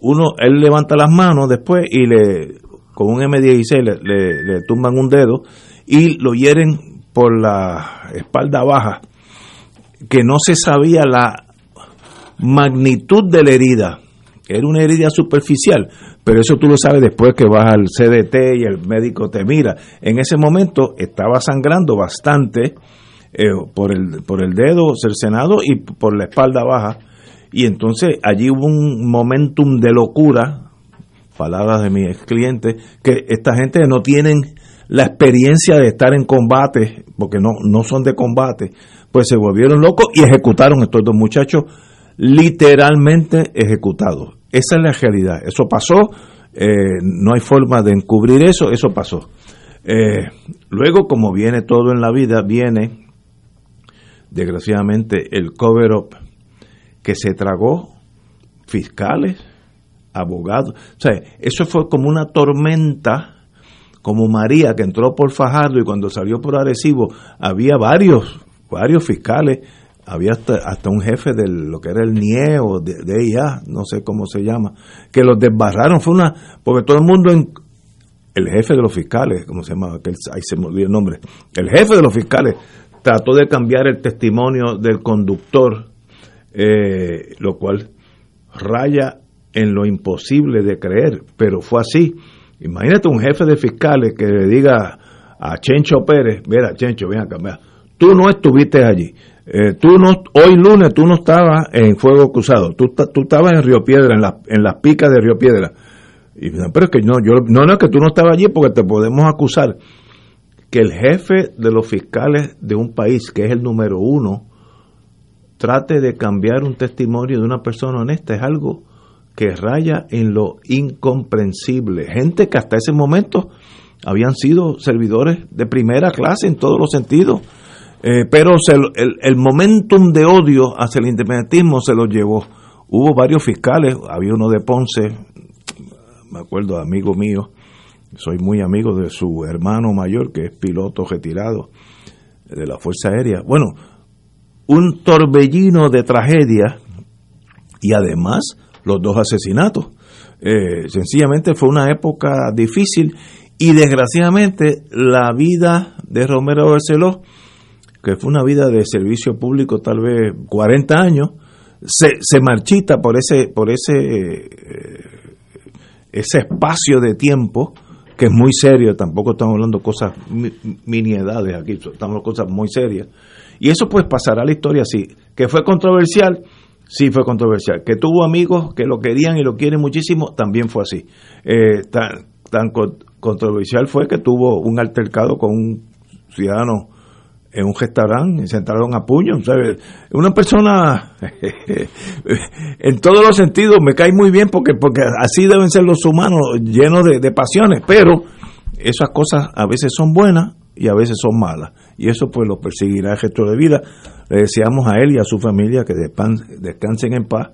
Uno, él levanta las manos después y le con un M16 le, tumban un dedo y lo hieren por la espalda baja, que no se sabía la magnitud de la herida. Era una herida superficial, pero eso tú lo sabes después que vas al CDT y el médico te mira. En ese momento estaba sangrando bastante eh, por, el, por el dedo cercenado y por la espalda baja. Y entonces allí hubo un momentum de locura palabras de mis clientes, que esta gente no tienen la experiencia de estar en combate, porque no, no son de combate, pues se volvieron locos y ejecutaron estos dos muchachos, literalmente ejecutados. Esa es la realidad. Eso pasó, eh, no hay forma de encubrir eso, eso pasó. Eh, luego, como viene todo en la vida, viene, desgraciadamente, el cover-up que se tragó fiscales, abogados. O sea, eso fue como una tormenta, como María que entró por Fajardo y cuando salió por Arecibo había varios, varios fiscales, había hasta, hasta un jefe de lo que era el NIE o de, IA, no sé cómo se llama, que los desbarraron. Fue una, porque todo el mundo el jefe de los fiscales, ¿cómo se llama? Ahí se me olvidó el nombre. El jefe de los fiscales trató de cambiar el testimonio del conductor, eh, lo cual raya en lo imposible de creer, pero fue así. Imagínate un jefe de fiscales que le diga a Chencho Pérez, mira Chencho, ven acá, mira, tú no estuviste allí, eh, tú no, hoy lunes tú no estabas en Fuego Cruzado, tú, tú estabas en Río Piedra, en, la, en las picas de Río Piedra. Y, pero es que no, yo, no, no es que tú no estabas allí porque te podemos acusar que el jefe de los fiscales de un país, que es el número uno, trate de cambiar un testimonio de una persona honesta, es algo que raya en lo incomprensible. Gente que hasta ese momento habían sido servidores de primera clase en todos los sentidos, eh, pero el, el, momentum de odio hacia el independentismo se lo llevó. Hubo varios fiscales, había uno de Ponce, me acuerdo, amigo mío, soy muy amigo de su hermano mayor, que es piloto retirado de la Fuerza Aérea. Bueno, un torbellino de tragedia y además los dos asesinatos. Eh, sencillamente fue una época difícil y desgraciadamente la vida de Romero Barceló, que fue una vida de servicio público tal vez 40 años, se, se marchita por ese, por ese, eh, ese espacio de tiempo que es muy serio, tampoco estamos hablando cosas miniedades aquí, estamos hablando cosas muy serias. Y eso pues pasará a la historia así. Que fue controversial, sí fue controversial. Que tuvo amigos que lo querían y lo quieren muchísimo, también fue así. Eh, tan, tan controversial fue que tuvo un altercado con un ciudadano en un restaurante, se entraron a puño. ¿sabes? Una persona, en todos los sentidos, me cae muy bien porque, porque así deben ser los humanos, llenos de, pasiones, pero esas cosas a veces son buenas y a veces son malas. Y eso pues lo perseguirá el resto de vida. Le deseamos a él y a su familia que descansen en paz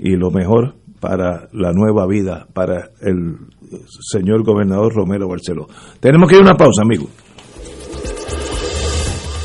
y lo mejor para la nueva vida, para el señor gobernador Romero Barceló. Tenemos que ir a una pausa, amigos.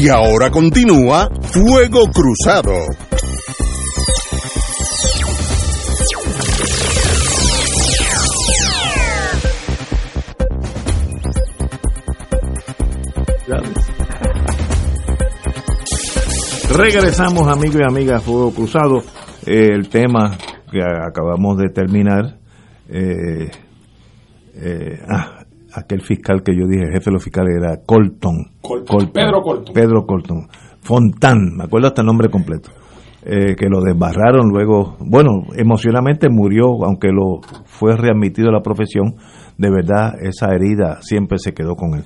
Y ahora continúa Fuego Cruzado. Regresamos amigos y amigas Fuego Cruzado. eh, el tema que acabamos de terminar. Eh, eh, ah, aquel fiscal que yo dije, jefe de los fiscales, era Colton. Pedro Colton. Pedro Colton. Fontán, me acuerdo hasta el nombre completo. Eh, que lo desbarraron luego, bueno, emocionalmente murió, aunque lo fue readmitido a la profesión, de verdad esa herida siempre se quedó con él.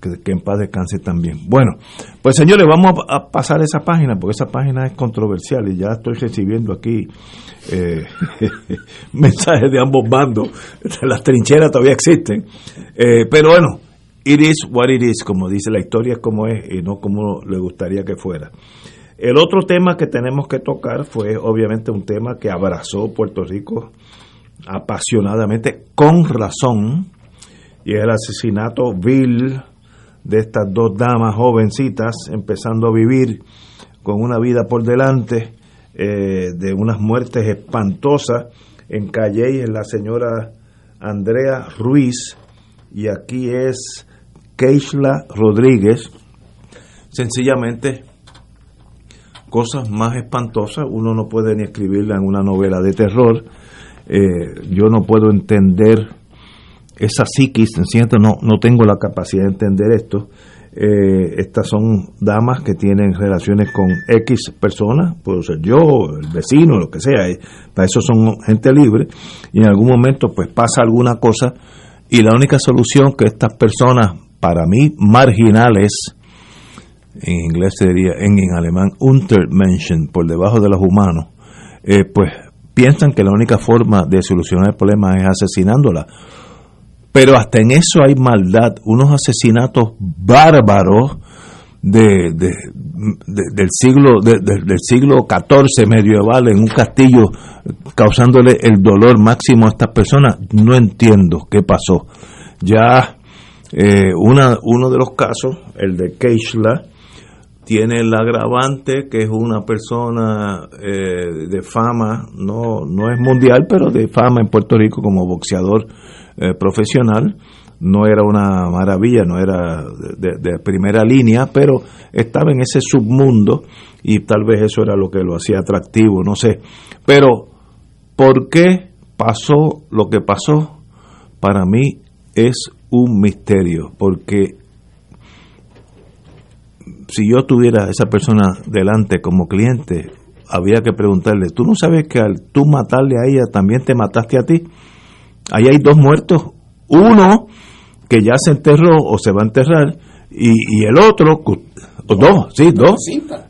Que, en paz descanse también. Bueno, pues señores, vamos a, pasar esa página, porque esa página es controversial y ya estoy recibiendo aquí eh, mensajes de ambos bandos. Las trincheras todavía existen. Eh, pero bueno, it is what it is, como dice la historia, es como es y no como le gustaría que fuera. El otro tema que tenemos que tocar fue obviamente un tema que abrazó Puerto Rico apasionadamente, con razón, y es el asesinato vil de estas dos damas jovencitas empezando a vivir con una vida por delante, eh, de unas muertes espantosas en Calle, en la señora Andrea Ruiz, y aquí es Keishla Rodríguez, sencillamente cosas más espantosas, uno no puede ni escribirla en una novela de terror, eh, yo no puedo entender esa psiquis, ¿cierto? No, no tengo la capacidad de entender esto. Eh, estas son damas que tienen relaciones con X personas, puedo ser yo, el vecino, lo que sea, eh, para eso son gente libre, y en algún momento pues pasa alguna cosa, y la única solución que estas personas, para mí, marginales, en inglés sería, en, en alemán, Untermenschen, por debajo de los humanos, eh, pues piensan que la única forma de solucionar el problema es asesinándola. Pero hasta en eso hay maldad, unos asesinatos bárbaros de, del siglo del siglo XIV medieval en un castillo causándole el dolor máximo a estas personas. No entiendo qué pasó. Ya eh, una, uno de los casos, el de Keishla, tiene el agravante que es una persona eh, de fama, no, no es mundial, pero de fama en Puerto Rico como boxeador eh, profesional. No era una maravilla, no era de, primera línea, pero estaba en ese submundo y tal vez eso era lo que lo hacía atractivo, no sé. Pero, ¿por qué pasó lo que pasó? Para mí es un misterio, porque si yo tuviera a esa persona delante como cliente, había que preguntarle, ¿tú no sabes que al tú matarle a ella también te mataste a ti? Ahí hay dos muertos, uno que ya se enterró o se va a enterrar y, el otro, dos, sí, dos.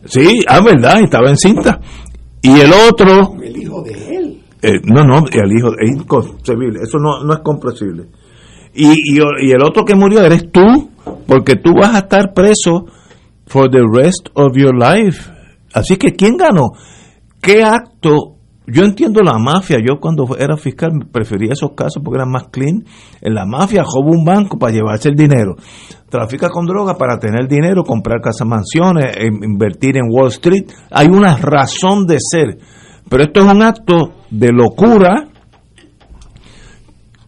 Sí, ah, verdad, estaba en cinta. Y el otro... El hijo de él. Eh, no, no, el hijo es inconcebible, eso no, no es comprensible. Y, y, y el otro que murió eres tú, porque tú vas a estar preso for the rest of your life. Así que, ¿quién ganó? ¿Qué acto? Yo entiendo la mafia. Yo cuando era fiscal prefería esos casos porque eran más clean. En la mafia roba un banco para llevarse el dinero. Trafica con droga para tener dinero, comprar casas mansiones, e invertir en Wall Street. Hay una razón de ser. Pero esto es un acto de locura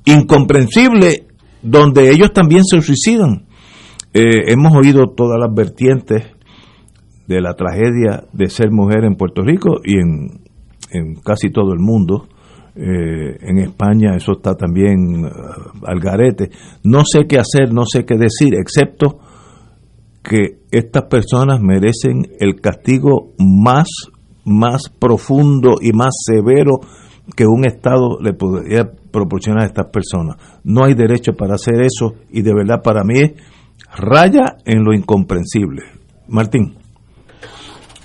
incomprensible donde ellos también se suicidan. Eh, hemos oído todas las vertientes de la tragedia de ser mujer en Puerto Rico y en, casi todo el mundo. Eh, en España eso está también uh, al garete. No sé qué hacer, no sé qué decir, excepto que estas personas merecen el castigo más, más profundo y más severo que un Estado le podría proporcionar a estas personas. No hay derecho para hacer eso y de verdad para mí es raya en lo incomprensible. Martín.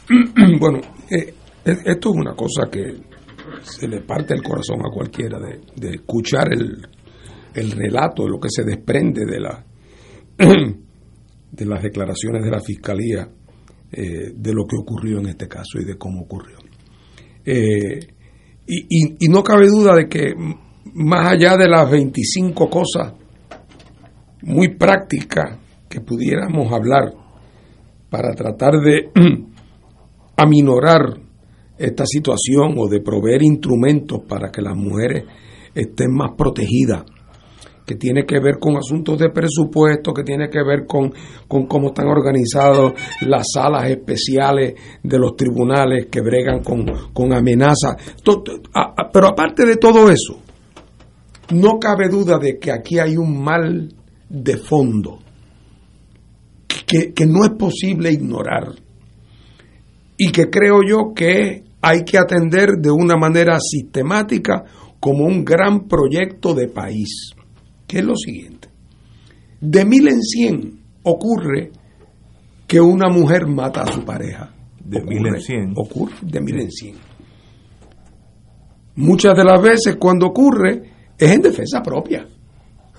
Bueno, eh, esto es una cosa que se le parte el corazón a cualquiera de, escuchar el, el, relato de lo que se desprende de la de las declaraciones de la fiscalía eh, de lo que ocurrió en este caso y de cómo ocurrió. y, y, no cabe duda de que más allá de las 25 cosas muy prácticas que pudiéramos hablar para tratar de aminorar esta situación o de proveer instrumentos para que las mujeres estén más protegidas que tiene que ver con asuntos de presupuesto, que tiene que ver con, con cómo están organizadas las salas especiales de los tribunales que bregan con, con amenazas. Pero aparte de todo eso, no cabe duda de que aquí hay un mal de fondo que, que no es posible ignorar y que creo yo que hay que atender de una manera sistemática como un gran proyecto de país, que es lo siguiente. De mil en cien ocurre que una mujer mata a su pareja. De mil en cien. Ocurre de mil en cien. Muchas de las veces cuando ocurre es en defensa propia.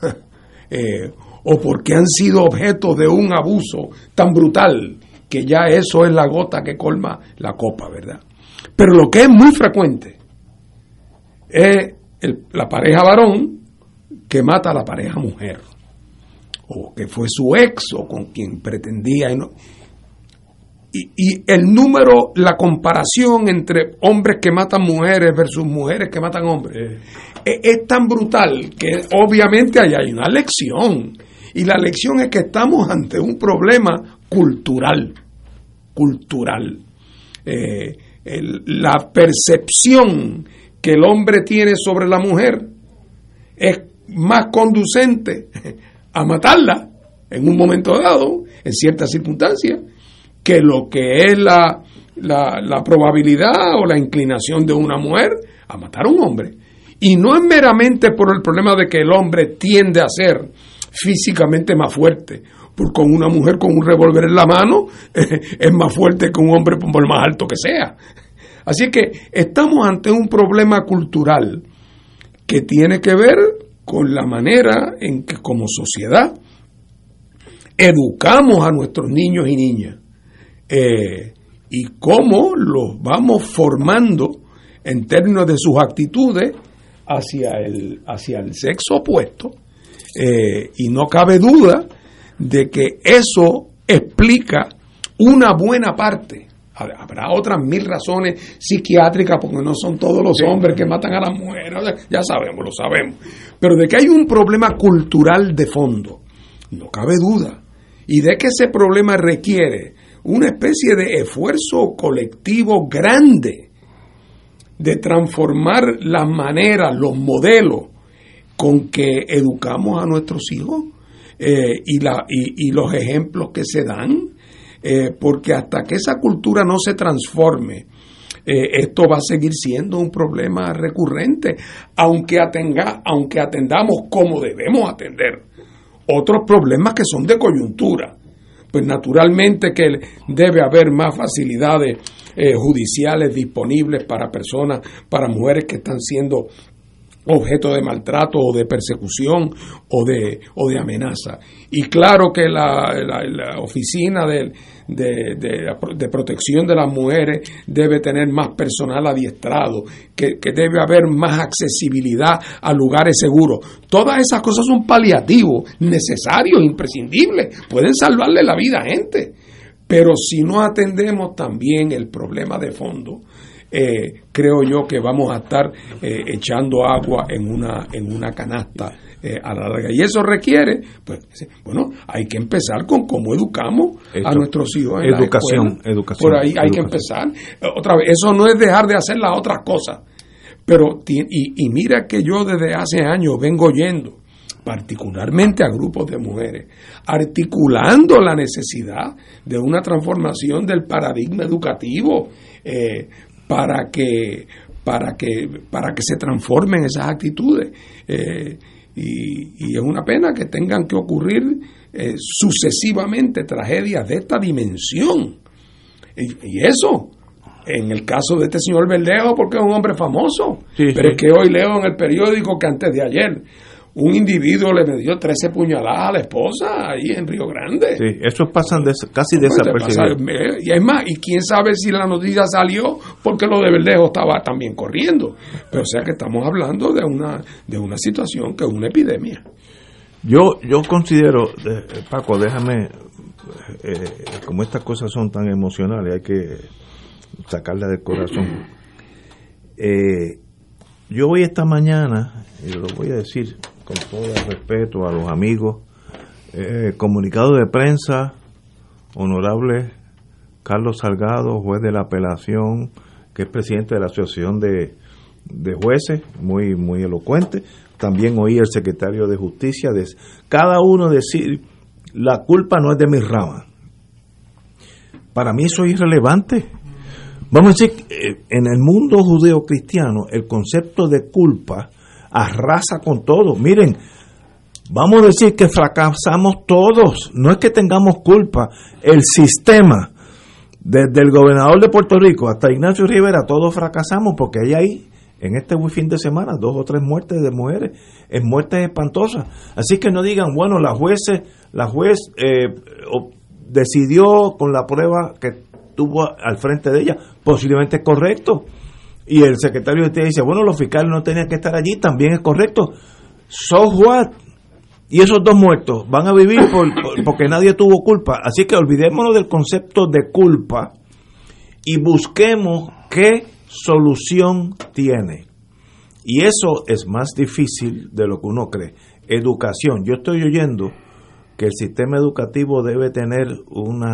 Eh, o porque han sido objeto de un abuso tan brutal que ya eso es la gota que colma la copa, ¿verdad? Pero lo que es muy frecuente es la pareja varón que mata a la pareja mujer, o que fue su ex o con quien pretendía. Y, y, el número, la comparación entre hombres que matan mujeres versus mujeres que matan hombres, es, es, tan brutal que obviamente ahí hay una lección. Y la lección es que estamos ante un problema cultural, cultural. Eh, la percepción que el hombre tiene sobre la mujer es más conducente a matarla en un momento dado, en ciertas circunstancias, que lo que es la, la, probabilidad o la inclinación de una mujer a matar a un hombre. Y no es meramente por el problema de que el hombre tiende a ser físicamente más fuerte. Porque con una mujer con un revólver en la mano es más fuerte que un hombre por más alto que sea. Así que estamos ante un problema cultural que tiene que ver con la manera en que como sociedad educamos a nuestros niños y niñas eh, y cómo los vamos formando en términos de sus actitudes hacia el, hacia el sexo opuesto. Eh, y no cabe duda de que eso explica una buena parte Habrá otras mil razones psiquiátricas, porque no son todos los hombres que matan a las mujeres, ya sabemos, lo sabemos. Pero de que hay un problema cultural de fondo, no cabe duda. Y de que ese problema requiere una especie de esfuerzo colectivo grande de transformar las maneras, los modelos con que educamos a nuestros hijos eh, y, la, y los ejemplos que se dan eh, porque hasta que esa cultura no se transforme, eh, esto va a seguir siendo un problema recurrente, aunque, atenga, aunque atendamos como debemos atender otros problemas que son de coyuntura. Pues naturalmente que debe haber más facilidades judiciales disponibles para personas, para mujeres que están siendo objeto de maltrato o de persecución o de, o de amenaza. Y claro que la, la, oficina de, de, de, protección de las mujeres debe tener más personal adiestrado, que, que, debe haber más accesibilidad a lugares seguros. Todas esas cosas son paliativos, necesarios, imprescindibles, pueden salvarle la vida a gente. Pero si no atendemos también el problema de fondo, eh, creo yo que vamos a estar eh, echando agua en una, en una canasta eh, a la larga. Y eso requiere, pues, bueno, hay que empezar con cómo educamos a nuestros hijos. En educación, educación. Por ahí hay que empezar. Otra vez, eso no es dejar de hacer las otras cosas. Pero, y, y mira que yo desde hace años vengo oyendo particularmente a grupos de mujeres, articulando la necesidad de una transformación del paradigma educativo, eh, para que, para que, para que se transformen esas actitudes. Eh, y, es una pena que tengan que ocurrir eh, sucesivamente tragedias de esta dimensión. Y, eso, en el caso de este señor Verdejo, porque es un hombre famoso. pero es que hoy leo en el periódico que antes de ayer un individuo le dio 13 puñaladas a la esposa ahí en Río Grande. Sí, eso pasan de, casi desapercibido. Y es más, y quién sabe si la noticia salió porque lo de Verdejo estaba también corriendo. Pero o sea que estamos hablando de una, de una situación que es una epidemia. Yo, yo considero, Paco, déjame, eh, como estas cosas son tan emocionales, hay que sacarlas del corazón. Eh, yo voy esta mañana, y lo voy a decir con todo el respeto a los amigos. Eh, comunicado de prensa, honorable Carlos Salgado, juez de la apelación, que es presidente de la Asociación de, de Jueces, muy, muy elocuente. También oí el secretario de Justicia, de, cada uno decir, la culpa no es de mi rama. Para mí eso es irrelevante. Vamos a decir, eh, en el mundo judeo-cristiano, el concepto de culpa arrasa con todo. Miren, vamos a decir que fracasamos todos. No es que tengamos culpa. El sistema, desde el gobernador de Puerto Rico hasta Ignacio Rivera, todos fracasamos porque hay ahí, en este fin de semana, dos o tres muertes de mujeres, en muertes espantosas. Así que no digan, bueno, la juez, la juez eh, decidió con la prueba que tuvo al frente de ella, posiblemente es correcto. Y el secretario de usted dice, bueno, los fiscales no tenían que estar allí, también es correcto. So what? Y esos dos muertos van a vivir porque nadie tuvo culpa. Así que olvidémonos del concepto de culpa y busquemos qué solución tiene. Y eso es más difícil de lo que uno cree. Educación. Yo estoy oyendo que el sistema educativo debe tener un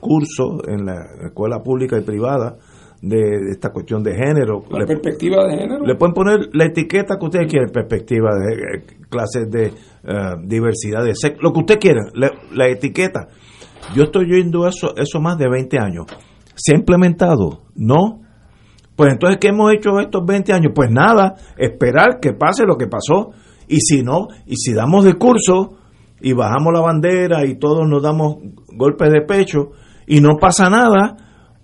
curso en la escuela pública y privada de, esta cuestión de género. ¿La perspectiva de género? Le pueden poner la etiqueta que ustedes quieran, perspectiva de eh, clases de eh, diversidad de sexo, lo que usted quiera, la, etiqueta. Yo estoy oyendo eso, eso más de 20 años. ¿Se ha implementado? No. Pues entonces, ¿qué hemos hecho estos 20 años? Pues nada, esperar que pase lo que pasó. Y si no, y si damos discurso y bajamos la bandera y todos nos damos golpes de pecho y no pasa nada,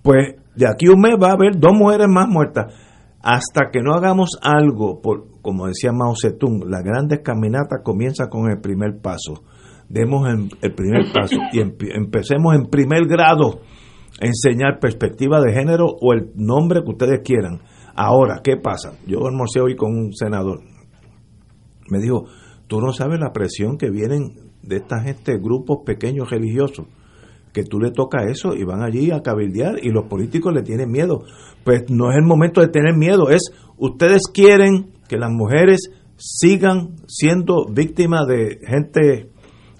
pues de aquí un mes va a haber dos mujeres más muertas. Hasta que no hagamos algo, por, como decía Mao Zedong, las grandes caminatas comienzan con el primer paso. Demos el primer paso y empecemos en primer grado a enseñar perspectiva de género o el nombre que ustedes quieran. Ahora, ¿qué pasa? Yo almorcé hoy con un senador. Me dijo, tú no sabes la presión que vienen de esta gente, grupos pequeños religiosos que tú le tocas eso y van allí a cabildear y los políticos le tienen miedo. Pues no es el momento de tener miedo, es ustedes quieren que las mujeres sigan siendo víctimas de gente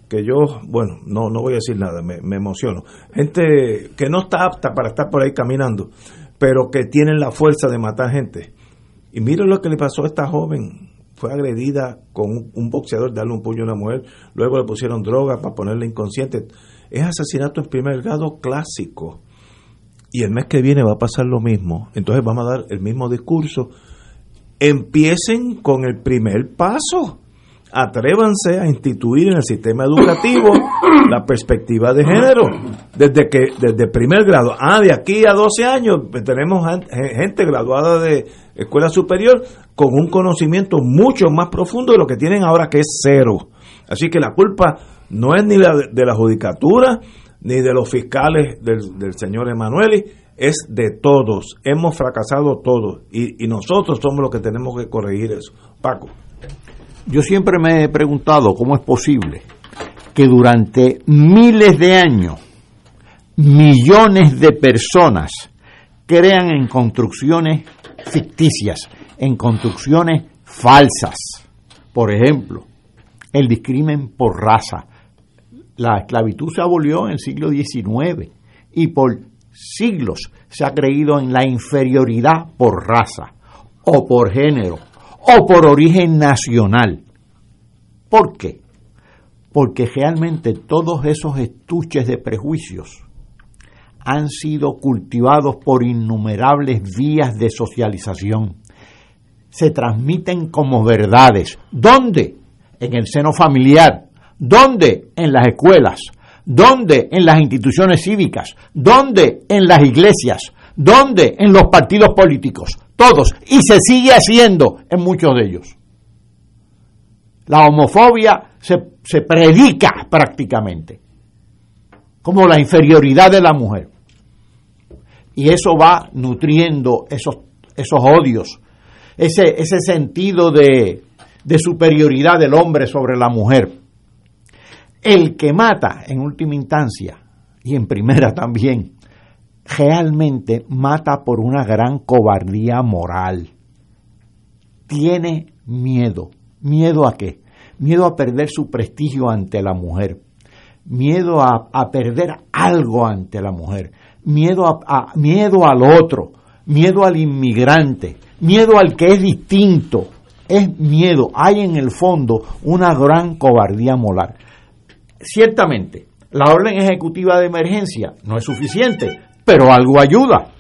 que yo, bueno, no, no voy a decir nada, me, emociono. Gente que no está apta para estar por ahí caminando, pero que tienen la fuerza de matar gente. Y mire lo que le pasó a esta joven. Fue agredida con un, boxeador, darle un puño a una mujer, luego le pusieron droga para ponerle inconsciente es asesinato en primer grado clásico. Y el mes que viene va a pasar lo mismo. Entonces vamos a dar el mismo discurso. Empiecen con el primer paso. Atrévanse a instituir en el sistema educativo la perspectiva de género desde que desde primer grado. Ah, de aquí a 12 años pues, tenemos gente graduada de escuela superior con un conocimiento mucho más profundo de lo que tienen ahora que es cero. Así que la culpa no es ni la de la judicatura, ni de los fiscales del, señor Emanueli, es de todos. Hemos fracasado todos y, y nosotros somos los que tenemos que corregir eso. Paco. Yo siempre me he preguntado cómo es posible que durante miles de años millones de personas crean en construcciones ficticias, en construcciones falsas. Por ejemplo, el discrimen por raza, la esclavitud se abolió en el siglo XIX y por siglos se ha creído en la inferioridad por raza o por género o por origen nacional. ¿Por qué? Porque realmente todos esos estuches de prejuicios han sido cultivados por innumerables vías de socialización. Se transmiten como verdades. ¿Dónde? En el seno familiar, ¿Dónde? En las escuelas. ¿Dónde? En las instituciones cívicas. ¿Dónde? En las iglesias. ¿Dónde? En los partidos políticos. Todos. Y se sigue haciendo en muchos de ellos. La homofobia se, se predica prácticamente como la inferioridad de la mujer. Y eso va nutriendo esos, esos odios, ese, ese sentido de, de superioridad del hombre sobre la mujer. El que mata, en última instancia, y en primera también, realmente mata por una gran cobardía moral. Tiene miedo. ¿Miedo a qué? miedo a perder su prestigio ante la mujer, miedo a, perder algo ante la mujer, miedo, a, miedo al otro, miedo al inmigrante, miedo al que es distinto. Es miedo, hay en el fondo una gran cobardía moral. Ciertamente, la orden ejecutiva de emergencia no es suficiente, pero algo ayuda.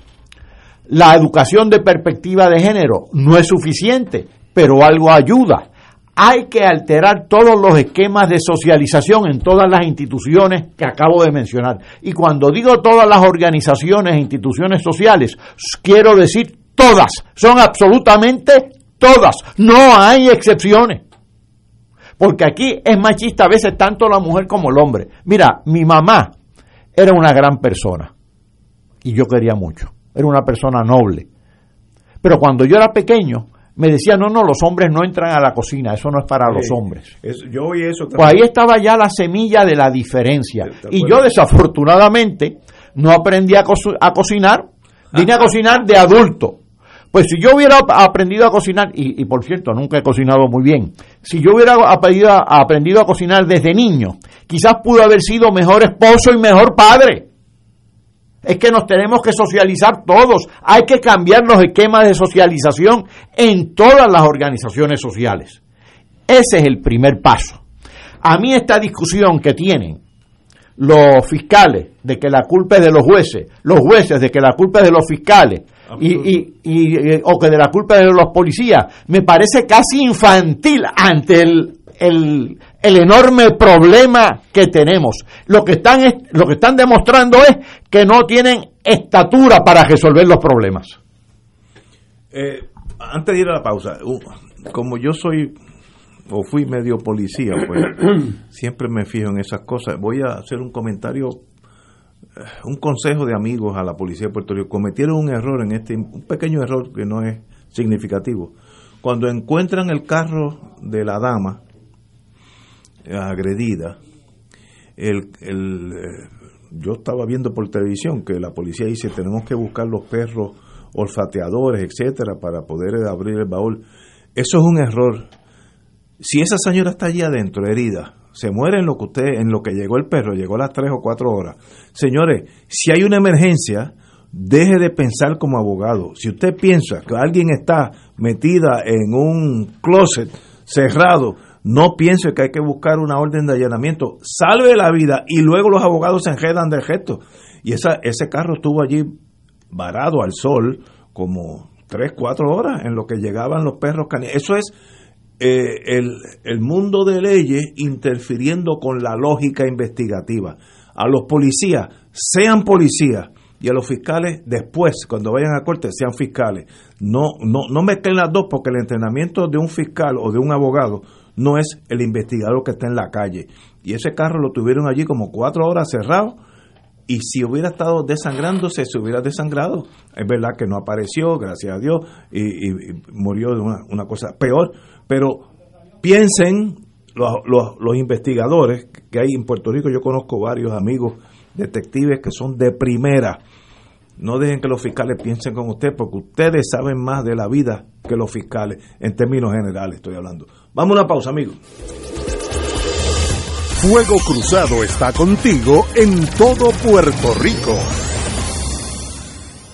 La educación de perspectiva de género no es suficiente, pero algo ayuda hay que alterar todos los esquemas de socialización en todas las instituciones que acabo de mencionar. Y cuando digo todas las organizaciones e instituciones sociales, quiero decir todas, son absolutamente todas, no hay excepciones. Porque aquí es machista a veces tanto la mujer como el hombre. Mira, mi mamá era una gran persona y yo quería mucho, era una persona noble. Pero cuando yo era pequeño, me decía, no, no, los hombres no entran a la cocina, eso no es para los hombres. yo oí eso Pues ahí estaba ya la semilla de la diferencia. Y yo desafortunadamente no aprendí a, cocinar, vine a cocinar de adulto. Pues si yo hubiera aprendido a cocinar, y, por cierto, nunca he cocinado muy bien, si yo hubiera aprendido, aprendido a cocinar desde niño, quizás pudo haber sido mejor esposo y mejor padre es que nos tenemos que socializar todos. Hay que cambiar los esquemas de socialización en todas las organizaciones sociales. Ese es el primer paso. A mí esta discusión que tienen los fiscales de que la culpa es de los jueces, los jueces de que la culpa es de los fiscales y, y, o que de la culpa de los policías, me parece casi infantil ante el el, enorme problema que tenemos. Lo que, están, lo que están demostrando es que no tienen estatura para resolver los problemas. Eh, antes de ir a la pausa, como yo soy o fui medio policía, pues siempre me fijo en esas cosas. Voy a hacer un comentario, eh, un consejo de amigos a la policía de Puerto Rico. Cometieron un error en este, un pequeño error que no es significativo. Cuando encuentran el carro de la dama, agredida, el, el, eh, yo estaba viendo por televisión que la policía dice tenemos que buscar los perros olfateadores, etcétera, para poder abrir el baúl. Eso es un error. Si esa señora está allí adentro, herida, se muere en lo que usted, en lo que llegó el perro, llegó las tres o cuatro horas. Señores, si hay una emergencia, deje de pensar como abogado. Si usted piensa que alguien está metida en un closet cerrado, no piense que hay que buscar una orden de allanamiento, salve la vida y luego los abogados se enredan del gesto. Y esa, ese carro estuvo allí varado al sol como tres, cuatro horas en lo que llegaban los perros caninos. Eso es eh, el, el mundo de leyes interfiriendo con la lógica investigativa. A los policías, sean policías, y a los fiscales después, cuando vayan a corte, sean fiscales. No, no, no mezclen las dos porque el entrenamiento de un fiscal o de un abogado no es el investigador que está en la calle. Y ese carro lo tuvieron allí como cuatro horas cerrado y si hubiera estado desangrándose, se hubiera desangrado. Es verdad que no apareció, gracias a Dios, y, murió de una, cosa peor. Pero piensen los, los, investigadores que hay en Puerto Rico, yo conozco varios amigos detectives que son de primera. No dejen que los fiscales piensen con usted, porque ustedes saben más de la vida que los fiscales, en términos generales estoy hablando. Vamos a una pausa, amigos. Fuego Cruzado está contigo en todo Puerto Rico.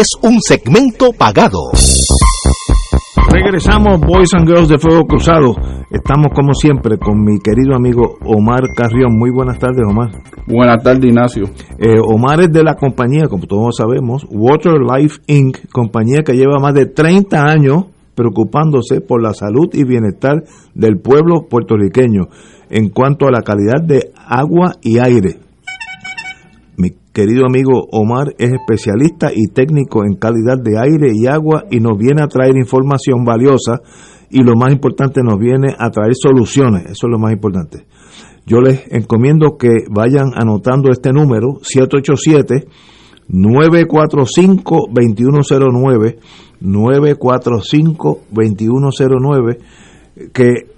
es un segmento pagado. Regresamos, Boys and Girls de Fuego Cruzado. Estamos como siempre con mi querido amigo Omar Carrión. Muy buenas tardes, Omar. Buenas tardes, Ignacio. Eh, Omar es de la compañía, como todos sabemos, Water Life Inc., compañía que lleva más de 30 años preocupándose por la salud y bienestar del pueblo puertorriqueño en cuanto a la calidad de agua y aire. Querido amigo Omar es especialista y técnico en calidad de aire y agua y nos viene a traer información valiosa y lo más importante nos viene a traer soluciones, eso es lo más importante. Yo les encomiendo que vayan anotando este número 787 945 2109 945 2109 que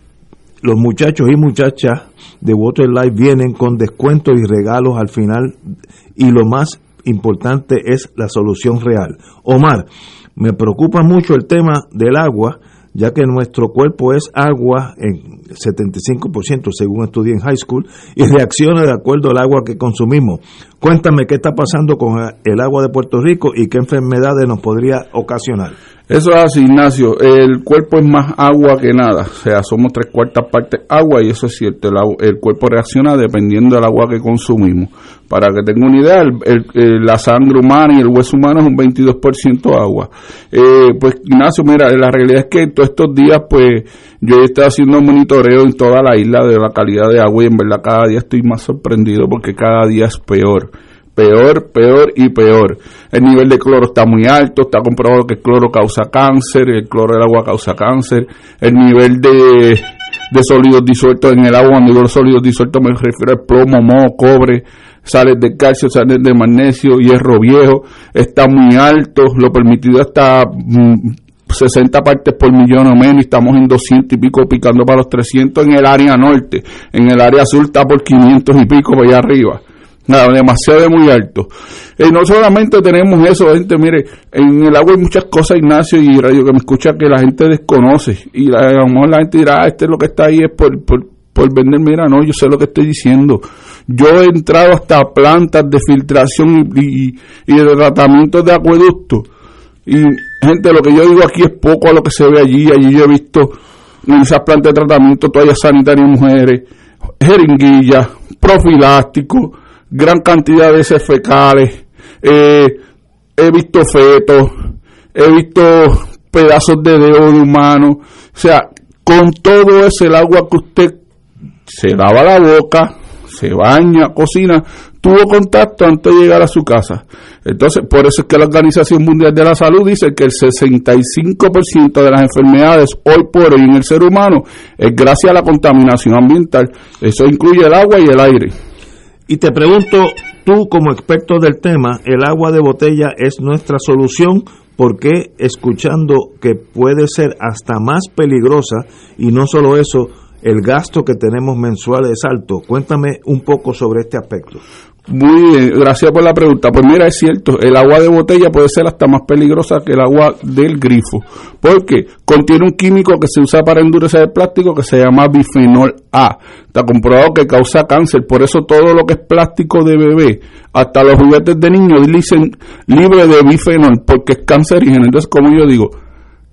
los muchachos y muchachas de Water Life vienen con descuentos y regalos al final y lo más importante es la solución real. Omar, me preocupa mucho el tema del agua, ya que nuestro cuerpo es agua en 75% según estudié en high school y reacciona de acuerdo al agua que consumimos. Cuéntame qué está pasando con el agua de Puerto Rico y qué enfermedades nos podría ocasionar. Eso es así, Ignacio. El cuerpo es más agua que nada. O sea, somos tres cuartas partes agua y eso es cierto. El, el cuerpo reacciona dependiendo del agua que consumimos. Para que tenga una idea, el- la sangre humana y el hueso humano es un 22% agua. Eh, pues, Ignacio, mira, la realidad es que todos estos días, pues, yo he estado haciendo monitoreo en toda la isla de la calidad de agua y en verdad cada día estoy más sorprendido porque cada día es peor peor, peor y peor. El nivel de cloro está muy alto, está comprobado que el cloro causa cáncer, el cloro del agua causa cáncer, el nivel de, de sólidos disueltos en el agua, cuando digo sólidos disueltos me refiero al plomo, moho, cobre, sales de calcio, sales de magnesio, hierro viejo, está muy alto, lo permitido hasta mm, 60 partes por millón o menos, y estamos en 200 y pico picando para los 300 en el área norte, en el área sur está por 500 y pico para allá arriba. Nada, demasiado muy alto. Y no solamente tenemos eso, gente, mire, en el agua hay muchas cosas, Ignacio y Radio que me escucha, que la gente desconoce. Y la- a lo mejor la gente dirá, ah, este es lo que está ahí es por, por, por vender. Mira, no, yo sé lo que estoy diciendo. Yo he entrado hasta plantas de filtración y, y, de tratamiento de acueducto. Y, gente, lo que yo digo aquí es poco a lo que se ve allí. Allí yo he visto en esas plantas de tratamiento toallas sanitarias mujeres, jeringuillas, profilácticos, gran cantidad de heces fecales, eh, he visto fetos, he visto pedazos de dedo de humano, o sea, con todo ese agua que usted se lava la boca, se baña, cocina, tuvo contacto antes de llegar a su casa. Entonces, por eso es que la Organización Mundial de la Salud dice que el 65% de las enfermedades hoy por hoy en el ser humano es gracias a la contaminación ambiental. Eso incluye el agua y el aire. Y te pregunto, tú como experto del tema, ¿el agua de botella es nuestra solución? ¿Por qué escuchando que puede ser hasta más peligrosa y no solo eso, el gasto que tenemos mensual es alto? Cuéntame un poco sobre este aspecto. Muy bien, gracias por la pregunta. Pues mira, es cierto, el agua de botella puede ser hasta más peligrosa que el agua del grifo, porque contiene un químico que se usa para endurecer el plástico que se llama bifenol A. Está comprobado que causa cáncer, por eso todo lo que es plástico de bebé, hasta los juguetes de niños dicen libre de bifenol, porque es cancerígeno. Entonces, como yo digo,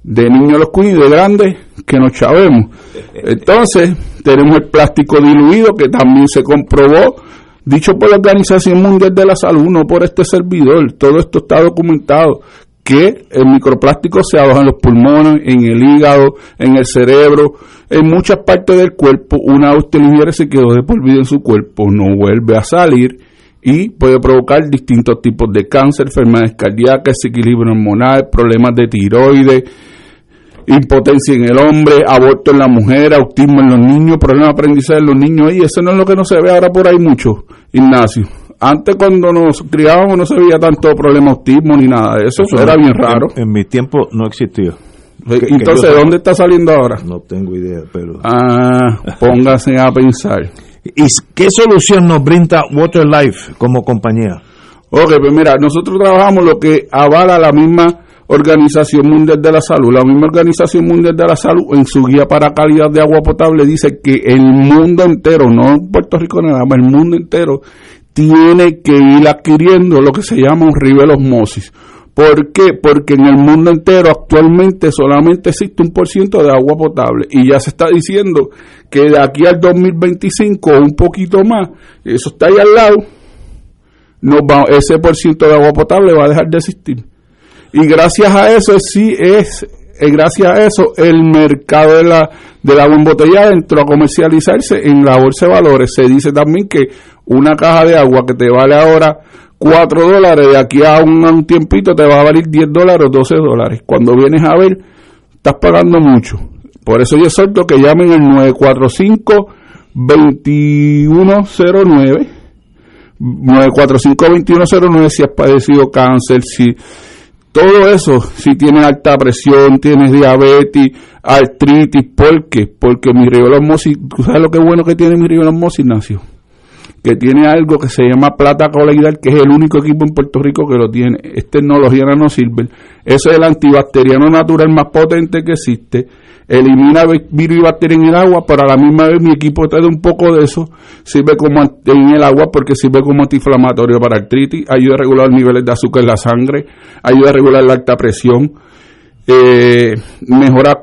de niños los cuido, de grandes que nos chavemos. Entonces, tenemos el plástico diluido que también se comprobó dicho por la Organización Mundial de la Salud, no por este servidor, todo esto está documentado, que el microplástico se aloja en los pulmones, en el hígado, en el cerebro, en muchas partes del cuerpo. Una vez usted lo se quedó de por vida en su cuerpo, no vuelve a salir y puede provocar distintos tipos de cáncer, enfermedades cardíacas, desequilibrio hormonal, problemas de tiroides, impotencia en el hombre, aborto en la mujer, autismo en los niños, problemas de aprendizaje en los niños, y eso no es lo que no se ve ahora por ahí mucho, Ignacio. Antes cuando nos criábamos no se veía tanto problema autismo ni nada de eso, eso era bien raro. En, mi tiempo no existía. Entonces, ¿de dónde está saliendo ahora? No tengo idea, pero... Ah, póngase a pensar. ¿Y qué solución nos brinda Water Life como compañía? Ok, pues mira, nosotros trabajamos lo que avala la misma Organización Mundial de la Salud. La misma Organización Mundial de la Salud en su guía para calidad de agua potable dice que el mundo entero, no Puerto Rico nada más, el mundo entero tiene que ir adquiriendo lo que se llama un nivel osmosis. ¿Por qué? Porque en el mundo entero actualmente solamente existe un por ciento de agua potable y ya se está diciendo que de aquí al 2025 o un poquito más, eso está ahí al lado, va, ese por ciento de agua potable va a dejar de existir. Y gracias a eso sí es, eh, gracias a eso el mercado de la, de la embotellada entró a comercializarse en la bolsa de valores. Se dice también que una caja de agua que te vale ahora 4 dólares, de aquí a un, tiempito te va a valer 10 dólares o 12 dólares. Cuando vienes a ver, estás pagando mucho. Por eso yo suelto que llamen al 945 2109 945 2109 si has padecido cáncer, si todo eso, si tienes alta presión, tienes diabetes, artritis, ¿por qué? Porque mi osmosis, ¿tú sabes lo que bueno que tiene mi osmosis, Ignacio? Que tiene algo que se llama plata coloidal, que es el único equipo en Puerto Rico que lo tiene. Esta tecnología no sirve. Eso es el antibacteriano natural más potente que existe elimina virus y bacterias en el agua, pero a la misma vez mi equipo trae un poco de eso, sirve como en el agua porque sirve como antiinflamatorio para artritis, ayuda a regular niveles de azúcar en la sangre, ayuda a regular la alta presión, eh,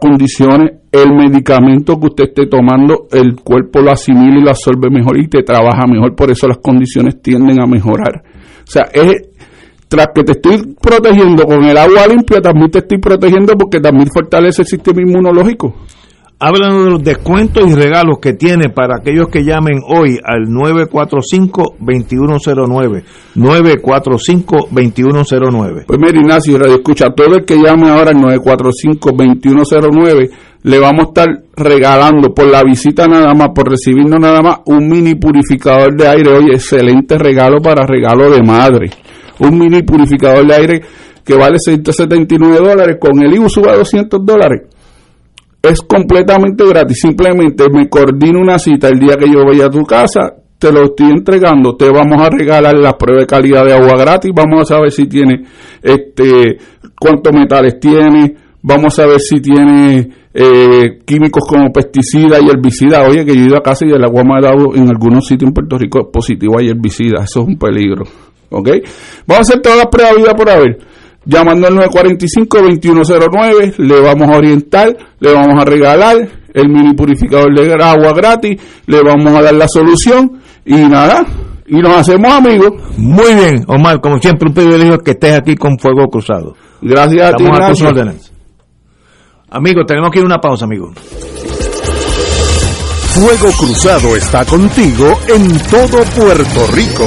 condiciones, el medicamento que usted esté tomando, el cuerpo lo asimila y lo absorbe mejor y te trabaja mejor, por eso las condiciones tienden a mejorar. O sea, es tras que te estoy protegiendo con el agua limpia, también te estoy protegiendo porque también fortalece el sistema inmunológico. Háblanos de los descuentos y regalos que tiene para aquellos que llamen hoy al 945-2109. 945-2109. Pues mira, Ignacio, Radio Escucha, todo el que llame ahora al 945-2109, le vamos a estar regalando por la visita nada más, por recibirnos nada más, un mini purificador de aire. Oye, excelente regalo para regalo de madre un mini purificador de aire que vale 179 dólares, con el IBU sube a 200 dólares. Es completamente gratis, simplemente me coordino una cita el día que yo vaya a tu casa, te lo estoy entregando, te vamos a regalar la prueba de calidad de agua gratis, vamos a saber si tiene este cuántos metales tiene, vamos a ver si tiene eh, químicos como pesticidas y herbicidas. Oye, que yo he ido a casa y el agua me ha dado en algunos sitios en Puerto Rico positivo hay herbicidas, eso es un peligro. ¿ok? Vamos a hacer todas las pruebas vida por haber. Llamando al 945-2109, le vamos a orientar, le vamos a regalar el mini purificador de agua gratis, le vamos a dar la solución y nada, y nos hacemos amigos. Muy bien, Omar, como siempre un privilegio que estés aquí con Fuego Cruzado. Gracias a ti, a tus órdenes. Amigos, tenemos que ir a una pausa, amigos. Fuego Cruzado está contigo en todo Puerto Rico.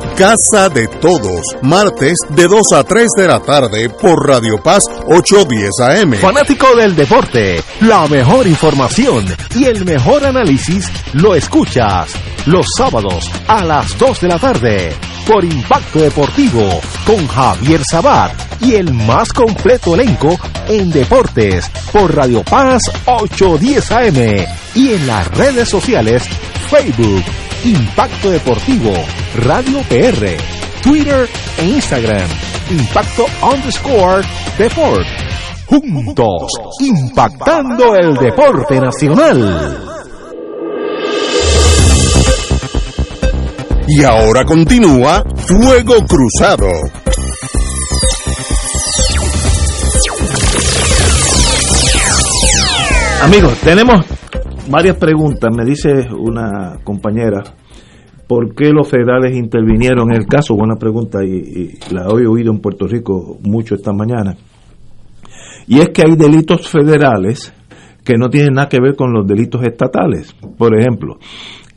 Casa de Todos, martes de 2 a 3 de la tarde por Radio Paz 810 AM. Fanático del deporte, la mejor información y el mejor análisis lo escuchas los sábados a las 2 de la tarde por Impacto Deportivo con Javier Sabat y el más completo elenco en deportes por Radio Paz 810 AM y en las redes sociales Facebook Impacto Deportivo Radio PR Twitter e Instagram Impacto underscore Deport. Juntos, impactando el deporte nacional. Y ahora continúa Fuego Cruzado. Amigos, tenemos varias preguntas. Me dice una compañera, ¿por qué los federales intervinieron en el caso? Buena pregunta y, la he oído en Puerto Rico mucho esta mañana. Y es que hay delitos federales que no tienen nada que ver con los delitos estatales. Por ejemplo,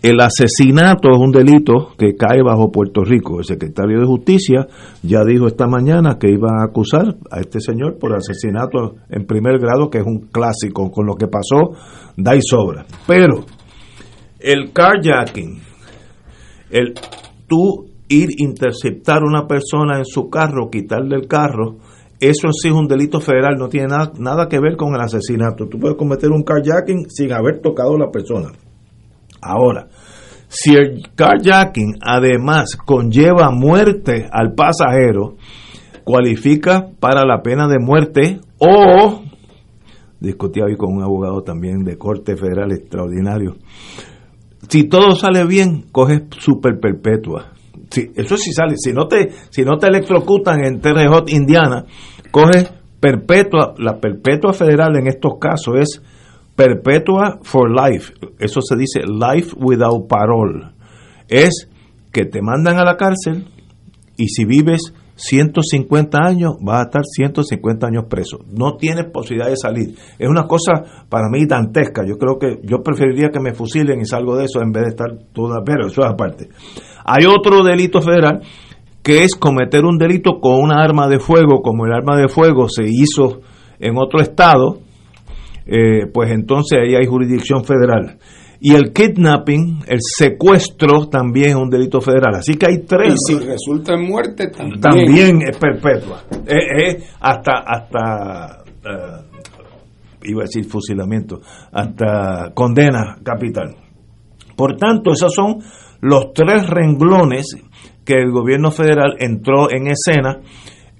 el asesinato es un delito que cae bajo Puerto Rico. El secretario de Justicia ya dijo esta mañana que iba a acusar a este señor por asesinato en primer grado, que es un clásico. Con lo que pasó, da y sobra. Pero el carjacking, el tú ir interceptar a una persona en su carro, quitarle el carro, eso sí es un delito federal, no tiene nada, nada que ver si el carjacking además conlleva muerte al pasajero, cualifica para la pena de muerte o, discutí hoy con un abogado también de corte federal extraordinario, si todo sale bien, coges super perpetua. Sí, eso sí sale. Si no te, si no te electrocutan en Terre Haute, Indiana, coges perpetua. La perpetua federal en estos casos es perpetua for life. Eso se dice life without parole. Es que te mandan a la cárcel y si vives 150 años, vas a estar 150 años preso. No tienes posibilidad de salir. Es una cosa para mí dantesca. Yo creo que yo preferiría que me fusilen y salgo de eso en vez de estar toda. Pero eso es aparte. Hay otro delito federal que es cometer un delito con una arma de fuego, como el arma de fuego se hizo en otro estado, eh, pues entonces ahí hay jurisdicción federal. Y el kidnapping, el secuestro, también es un delito federal. Así que hay tres. Y si resulta en muerte, también. También es perpetua. Es, es hasta, hasta eh, iba a decir fusilamiento, hasta condena capital. Por tanto, esos son los tres renglones que el gobierno federal entró en escena.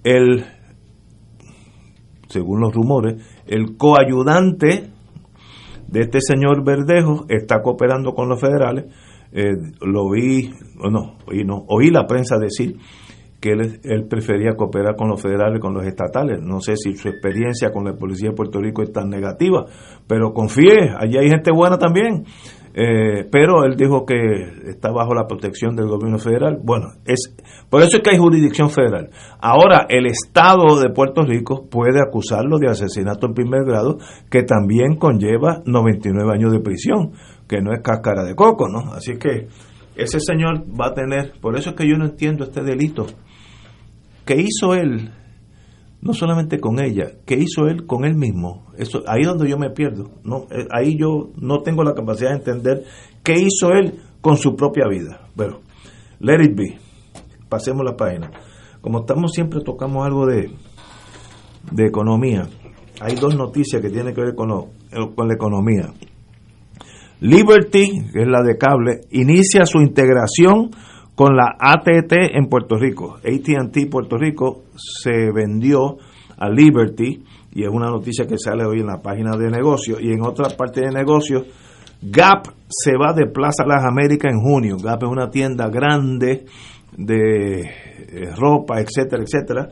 El, según los rumores, el coayudante de este señor Verdejo está cooperando con los federales. Eh, lo vi, no, oí, no, oí la prensa decir que él, él, prefería cooperar con los federales, con los estatales. No sé si su experiencia con la policía de Puerto Rico es tan negativa, pero confíe, allí hay gente buena también. Eh, pero él dijo que está bajo la protección del gobierno federal. Bueno, es por eso es que hay jurisdicción federal. Ahora, el Estado de Puerto Rico puede acusarlo de asesinato en primer grado, que también conlleva 99 años de prisión, que no es cáscara de coco, ¿no? Así que ese señor va a tener, por eso es que yo no entiendo este delito. ¿Qué hizo él? No solamente con ella, ¿qué hizo él con él mismo? Eso, ahí es donde yo me pierdo. No, Eh, ahí yo no tengo la capacidad de entender qué hizo él con su propia vida. Bueno, let it be. Pasemos la página. Como estamos siempre tocamos algo de, de economía. Hay dos noticias que tienen que ver con, lo- con la economía. Liberty, que es la de cable, inicia su integración con la ATT en Puerto Rico. ATT Puerto Rico se vendió a Liberty y es una noticia que sale hoy en la página de negocios y en otra parte de negocios Gap se va de Plaza Las Américas en junio. Gap es una tienda grande de eh, ropa, etcétera, etcétera,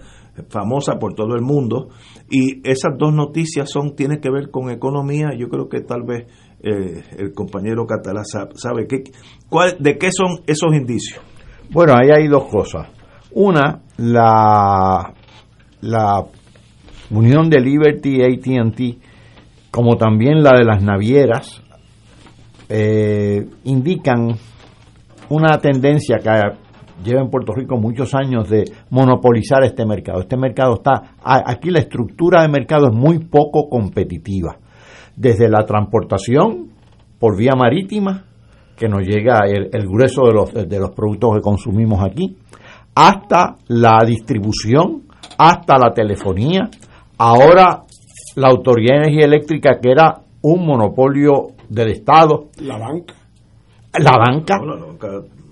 famosa por todo el mundo. Y esas dos noticias son tienen que ver con economía. Yo creo que tal vez eh, el compañero Catalá sabe, sabe qué, cuál, de qué son esos indicios. Bueno, ahí hay dos cosas. Una, la, la unión de Liberty y ATT, como también la de las navieras, eh, indican una tendencia que lleva en Puerto Rico muchos años de monopolizar este mercado. Este mercado está, aquí la estructura de mercado es muy poco competitiva. Desde la transportación por vía marítima, que nos llega el, el grueso de los, de los productos que consumimos aquí, hasta la distribución, hasta la telefonía, ahora la Autoridad de Energía Eléctrica, que era un monopolio del Estado, La banca. la banca,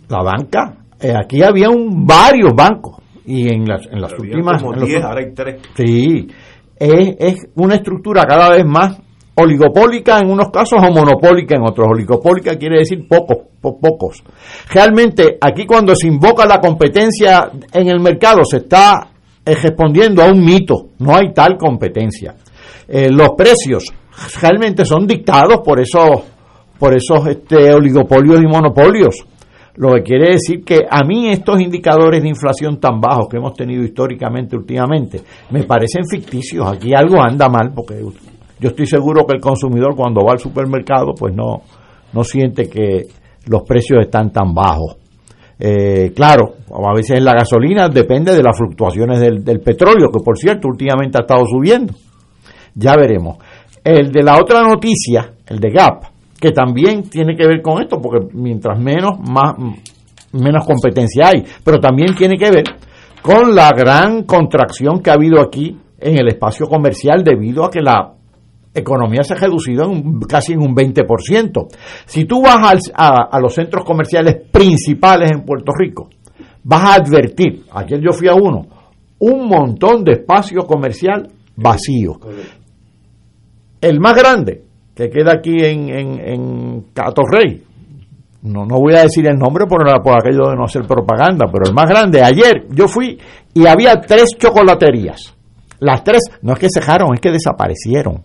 la banca, eh, aquí había un, varios bancos. Y en las, en las últimas... como en los- 10, ahora hay 3. Sí, es, es una estructura cada vez más oligopólica en unos casos o monopólica en otros. Oligopólica quiere decir pocos, po- pocos. Realmente aquí cuando se invoca la competencia en el mercado se está eh, respondiendo a un mito, no hay tal competencia. Eh, los precios realmente son dictados por esos, por esos este, oligopolios y monopolios. Lo que quiere decir que a mí estos indicadores de inflación tan bajos que hemos tenido históricamente últimamente me parecen ficticios. Aquí algo anda mal porque yo estoy seguro que el consumidor cuando va al supermercado pues no, no siente que los precios están tan bajos. Eh, claro, a veces la gasolina depende de las fluctuaciones del, del petróleo, que por cierto últimamente ha estado subiendo. Ya veremos. El de la otra noticia, el de Gap, que también tiene que ver con esto, porque mientras menos, más, menos competencia hay, pero también tiene que ver con la gran contracción que ha habido aquí en el espacio comercial debido a que la economía se ha reducido en un- casi en un 20%. Si tú vas al- a, a los centros comerciales principales en Puerto Rico, vas a advertir, ayer yo fui a uno, un montón de espacio comercial vacío. El más grande, que queda aquí en, en, en Catorrey, no, no voy a decir el nombre por, por aquello de no hacer propaganda, pero el más grande, ayer yo fui y había tres chocolaterías. Las tres, no es que cejaron, es que desaparecieron.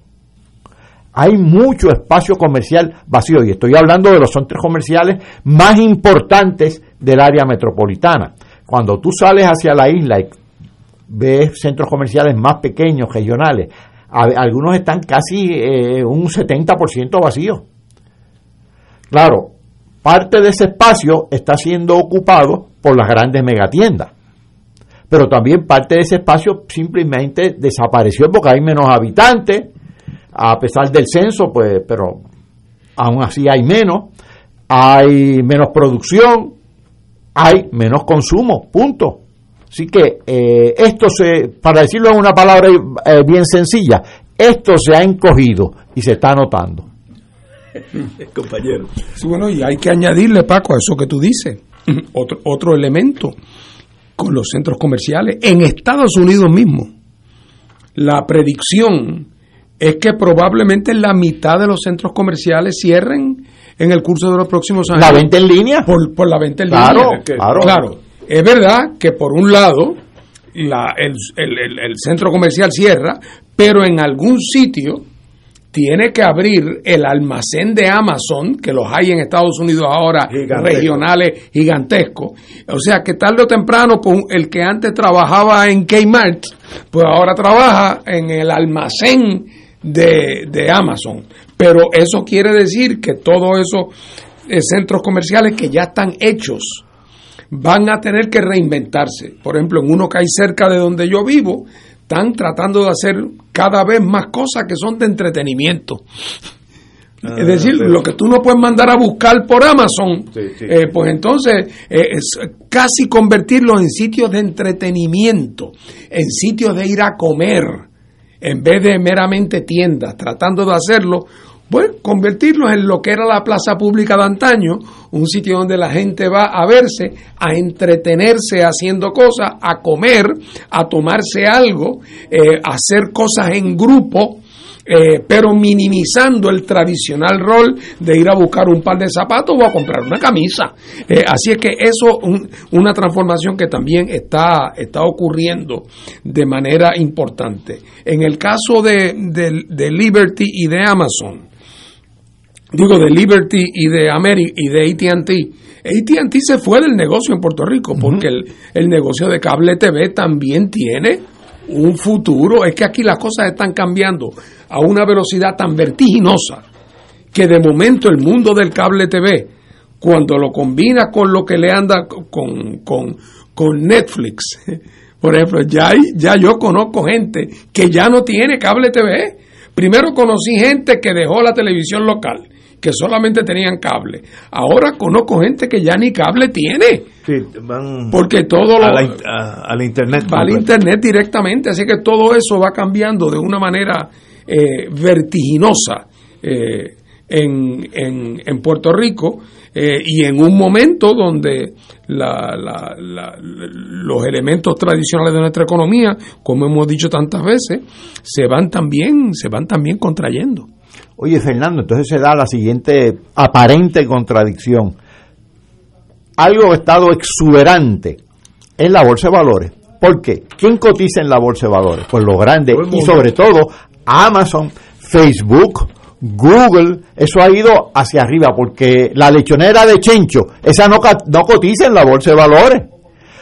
Hay mucho espacio comercial vacío y estoy hablando de los centros comerciales más importantes del área metropolitana. Cuando tú sales hacia la isla y ves centros comerciales más pequeños, regionales, algunos están casi eh, un 70% vacíos. Claro, parte de ese espacio está siendo ocupado por las grandes megatiendas, pero también parte de ese espacio simplemente desapareció porque hay menos habitantes, a pesar del censo, pues, pero aún así hay menos, hay menos producción, hay menos consumo, punto. Así que eh, esto se, para decirlo en una palabra eh, bien sencilla, esto se ha encogido y se está notando. Compañero. Sí, bueno, y hay que añadirle, Paco, a eso que tú dices, otro, otro elemento con los centros comerciales. En Estados Unidos mismo, la predicción es que probablemente la mitad de los centros comerciales cierren en el curso de los próximos años. ¿La venta en línea? Por, por la venta en Claro, línea. claro. Claro. Es verdad que por un lado la- el, el- el- el centro comercial cierra, pero en algún sitio tiene que abrir el almacén de Amazon, que los hay en Estados Unidos ahora, Gigantesco. regionales gigantescos. O sea que tarde o temprano, pues, el que antes trabajaba en Kmart, pues ahora trabaja en el almacén de, de Amazon. Pero eso quiere decir que todos esos eh, centros comerciales que ya están hechos, van a tener que reinventarse. Por ejemplo, en uno que hay cerca de donde yo vivo, están tratando de hacer cada vez más cosas que son de entretenimiento. Ah, es decir, pero- lo que tú no puedes mandar a buscar por Amazon, Sí, sí. eh, pues entonces eh, es casi convertirlos en sitios de entretenimiento, en sitios de ir a comer, en vez de meramente tiendas, tratando de hacerlo, pues convertirlos en lo que era la plaza pública de antaño, un sitio donde la gente va a verse, a entretenerse haciendo cosas, a comer, a tomarse algo, eh, a hacer cosas en grupo, eh, pero minimizando el tradicional rol de ir a buscar un par de zapatos o a comprar una camisa. Eh, así es que eso un- una transformación que también está, está ocurriendo de manera importante. En el caso de, de- de Liberty y de Amazon, digo de Liberty y de Ameri y de AT&T. AT&T se fue del negocio en Puerto Rico porque el, el negocio de cable TV también tiene un futuro. Es que aquí las cosas están cambiando a una velocidad tan vertiginosa que de momento el mundo del cable TV, cuando lo combina con lo que le anda con, con, con Netflix, por ejemplo, ya, ya yo conozco gente que ya no tiene cable TV. Primero conocí gente que dejó la televisión local, que solamente tenían cable. Ahora conozco gente que ya ni cable tiene. Sí, van Porque todo lo, a la, in- a- a la internet. va al internet directamente, así que todo eso va cambiando de una manera eh, vertiginosa eh, en, en- en Puerto Rico eh, y en un momento donde la- la- la- los elementos tradicionales de nuestra economía, como hemos dicho tantas veces, se van también, se van también contrayendo. Oye, Fernando, entonces se da la siguiente aparente contradicción. Algo ha estado exuberante en la bolsa de valores. ¿Por qué? ¿Quién cotiza en la bolsa de valores? Pues los grandes y sobre todo Amazon, Facebook, Google, eso ha ido hacia arriba porque la lechonera de Chencho, esa no, no cotiza en la bolsa de valores.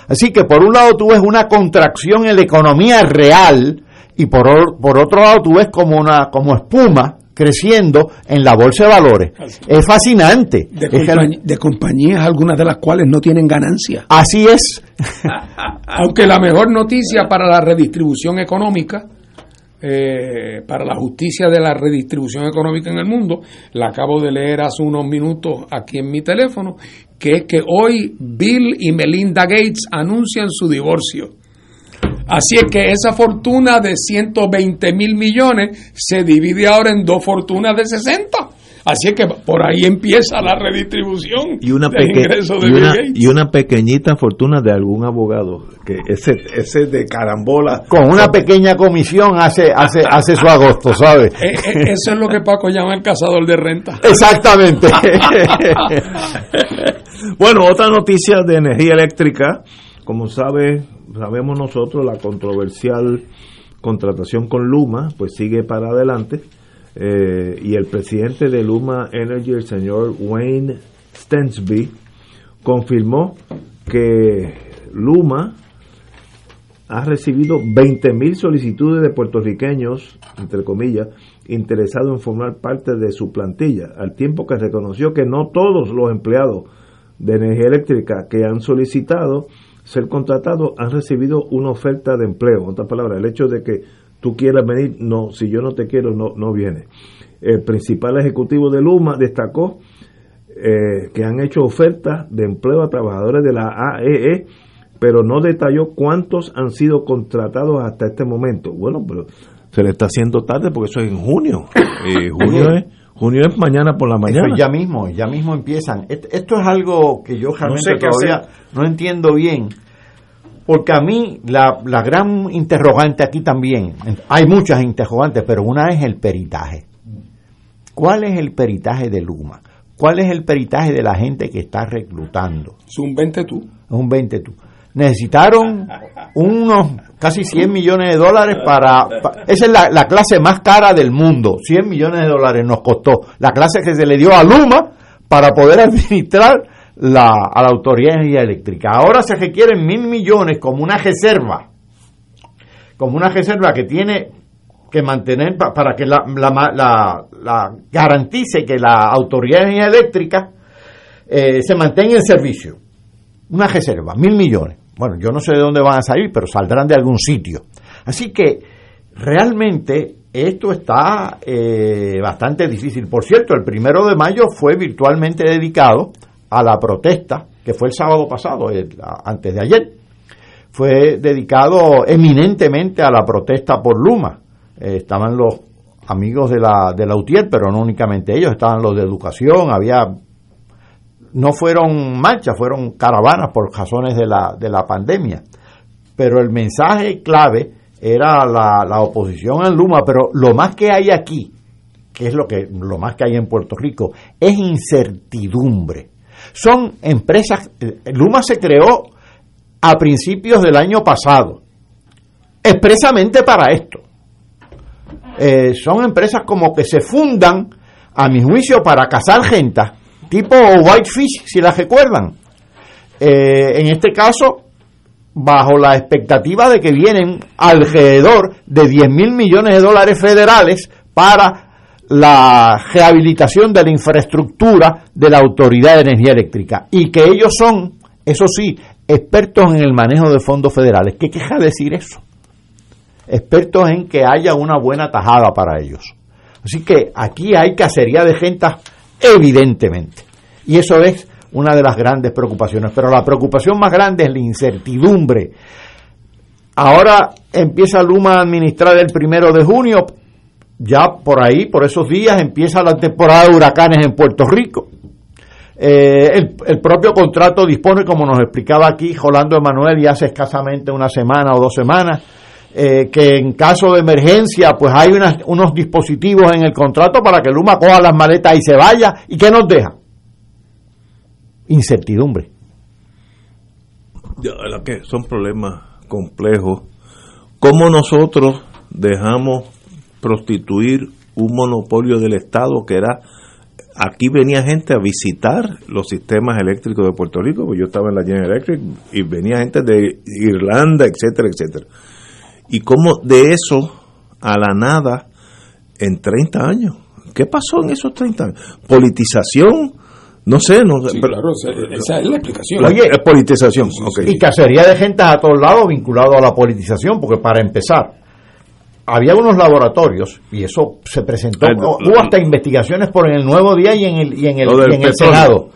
Así que por un lado tú ves una contracción en la economía real y por, por otro lado tú ves como una como espuma creciendo en la bolsa de valores. Es fascinante. De, compañ- compañías, algunas de las cuales no tienen ganancia. así es. Aunque la mejor noticia para la redistribución económica, eh, para la justicia de la redistribución económica en el mundo, la acabo de leer hace unos minutos aquí en mi teléfono, que es que hoy Bill y Melinda Gates anuncian su divorcio. Así es que esa fortuna de 120 mil millones se divide ahora en dos fortunas de 60. Así es que por ahí empieza la redistribución y una, del peque- ingreso de y, Bill una, Gates. y una pequeñita fortuna de algún abogado que ese ese de carambola Con una pequeña comisión hace, hace, hace su agosto, ¿sabes? Eh, eh, eso es lo que Paco llama el cazador de renta. Exactamente. bueno, otra noticia de energía eléctrica, como sabe, sabemos nosotros, la controversial contratación con Luma, pues sigue para adelante. eh, y el presidente de Luma Energy, el señor Wayne Stensby, confirmó que Luma ha recibido 20.000 solicitudes de puertorriqueños, entre comillas, interesados en formar parte de su plantilla, al tiempo que reconoció que no todos los empleados de energía eléctrica que han solicitado ser contratados han recibido una oferta de empleo. En otras palabras, el hecho de que tú quieras venir, no, si yo no te quiero, no, no viene. El principal ejecutivo de Luma destacó eh, que han hecho ofertas de empleo a trabajadores de la AEE, pero no detalló cuántos han sido contratados hasta este momento. Bueno, pero se le está haciendo tarde porque eso es en junio. Eh, junio, es, junio es mañana por la mañana. Eso ya mismo, ya mismo empiezan. Esto es algo que yo realmente sé todavía no entiendo bien. Porque a mí la, la gran interrogante aquí también, hay muchas interrogantes, pero una es el peritaje. ¿Cuál es el peritaje de Luma? ¿Cuál es el peritaje de la gente que está reclutando? Es un 20 tú. Es un 20 tú. Necesitaron unos casi 100 millones de dólares para... pa- esa es la, la clase más cara del mundo, 100 millones de dólares nos costó. La clase que se le dio a Luma para poder administrar la, a la Autoridad de Energía Eléctrica. Ahora se requieren mil millones como una reserva, como una reserva que tiene que mantener pa- para que la, la- la garantice que la Autoridad de Energía Eléctrica eh, se mantenga en servicio. Una reserva, mil millones. Bueno, yo no sé de dónde van a salir, pero saldrán de algún sitio. Así que realmente esto está eh, bastante difícil. Por cierto, el primero de mayo fue virtualmente dedicado a la protesta, que fue el sábado pasado, antes de ayer. Fue dedicado eminentemente a la protesta por Luma. Eh, estaban los amigos de la, de la UTIER, pero no únicamente ellos, estaban los de educación, había no fueron marchas, fueron caravanas por razones de la, de la pandemia. Pero el mensaje clave era la, la oposición al Luma, pero lo más que hay aquí, que es lo que lo más que hay en Puerto Rico, es incertidumbre. Son empresas, eh, Luma se creó a principios del año pasado, expresamente para esto. Eh, son empresas como que se fundan, a mi juicio, para cazar gente, tipo Whitefish, si las recuerdan. Eh, en este caso, bajo la expectativa de que vienen alrededor de 10 mil millones de dólares federales para la rehabilitación de la infraestructura de la Autoridad de Energía Eléctrica y que ellos son, eso sí, expertos en el manejo de fondos federales. ¿Qué queja decir eso? Expertos en que haya una buena tajada para ellos. Así que aquí hay cacería de gente evidentemente. Y eso es una de las grandes preocupaciones. Pero la preocupación más grande es la incertidumbre. Ahora empieza Luma a administrar el primero de junio. Ya por ahí, por esos días, empieza la temporada de huracanes en Puerto Rico. Eh, el, propio contrato dispone, como nos explicaba aquí Rolando Emanuel, y hace escasamente una semana o dos semanas, eh, que en caso de emergencia, pues hay unas- unos dispositivos en el contrato para que Luma coja las maletas y se vaya. ¿Y qué nos deja? Incertidumbre. La que son problemas complejos. ¿Cómo nosotros dejamos prostituir un monopolio del Estado que era... Aquí venía gente a visitar los sistemas eléctricos de Puerto Rico, pues yo estaba en la General Electric y venía gente de Irlanda, etcétera, etcétera. Y cómo de eso a la nada en 30 años. ¿Qué pasó en esos 30 años? Politización, no sé, no sé. Sí, pero- claro, esa, esa es la explicación. Oye, es politización. Y cacería de gente a todos lados vinculado a la politización, porque para empezar, había unos laboratorios, y eso se presentó, no, hubo hasta investigaciones por en el Nuevo Día y en el, y en el, y en el. Senado,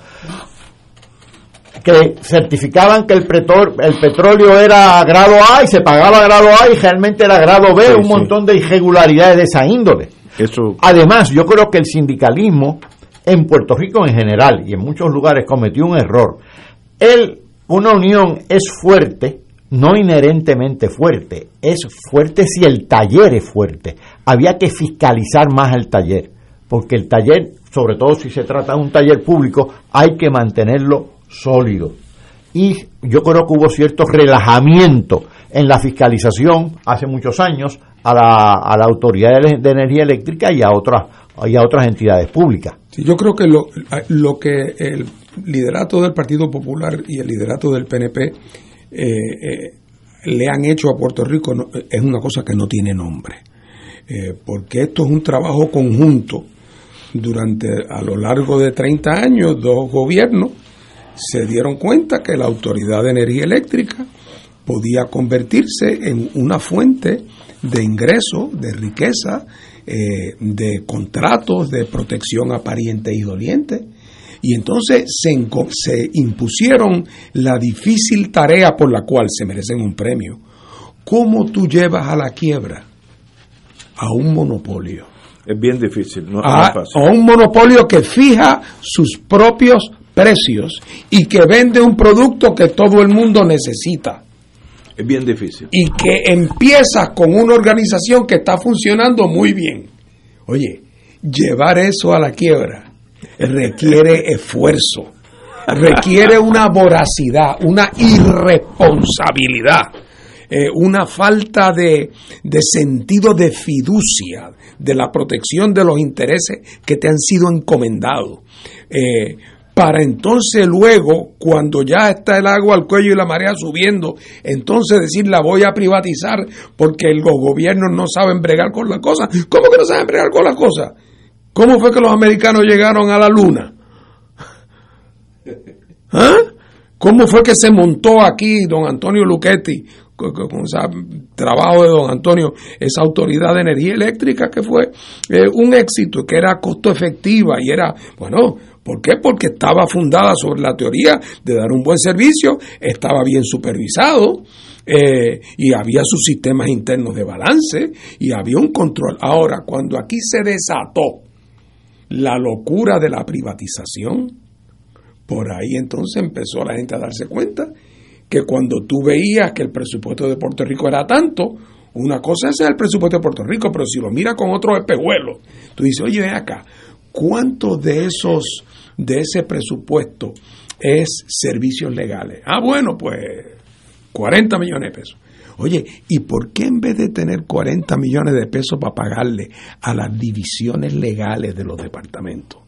que certificaban que el, pretor- el petróleo era grado A y se pagaba grado A y realmente era grado B, Sí, un sí. montón de irregularidades de esa índole. Eso, Además, yo creo que el sindicalismo en Puerto Rico en general y en muchos lugares cometió un error. El, una unión es fuerte, no inherentemente fuerte, es fuerte si el taller es fuerte. Había que fiscalizar más el taller, porque el taller, sobre todo si se trata de un taller público, hay que mantenerlo sólido. Y yo creo que hubo cierto relajamiento en la fiscalización hace muchos años a la, a la Autoridad de, Energía Eléctrica y a otras, y a otras entidades públicas. Yo creo que lo, lo que el liderato del Partido Popular y el liderato del PNP eh, eh, le han hecho a Puerto Rico no- es una cosa que no tiene nombre. Eh, porque esto es un trabajo conjunto. Durante, a lo largo de 30 años, dos gobiernos se dieron cuenta que la Autoridad de Energía Eléctrica podía convertirse en una fuente de ingreso, de riqueza, eh, de contratos, de protección a parientes y dolientes. Y entonces se, impusieron la difícil tarea por la cual se merecen un premio. ¿Cómo tú llevas a la quiebra a un monopolio? es bien difícil, no, no a, es fácil. a un monopolio que fija sus propios precios y que vende un producto que todo el mundo necesita Es bien difícil. y que empieza con una organización que está funcionando muy bien. Oye, llevar eso a la quiebra requiere esfuerzo, requiere una voracidad, una irresponsabilidad, eh, una falta de, de sentido de fiducia, de la protección de los intereses que te han sido encomendados. Eh, para entonces luego, cuando ya está el agua al cuello y la marea subiendo, entonces decir la voy a privatizar porque los gobiernos no saben bregar con las cosas. ¿Cómo que no saben bregar con las cosas? ¿Cómo fue que los americanos llegaron a la luna? ¿Ah? ¿Cómo fue que se montó aquí don Antonio Luchetti con, ese trabajo de don Antonio, esa autoridad de energía eléctrica que fue eh, un éxito, que era costo efectiva y era, bueno, ¿por qué? Porque estaba fundada sobre la teoría de dar un buen servicio, estaba bien supervisado. eh, y había sus sistemas internos de balance y había un control. Ahora, cuando aquí se desató la locura de la privatización, por ahí entonces empezó la gente a darse cuenta que cuando tú veías que el presupuesto de Puerto Rico era tanto, una cosa es el presupuesto de Puerto Rico, pero si lo miras con otros espejuelos, tú dices, oye, ven acá, ¿cuánto de esos, de ese presupuesto es servicios legales? Ah, bueno, pues 40 millones de pesos. Oye, ¿y por qué en vez de tener 40 millones de pesos para pagarle a las divisiones legales de los departamentos?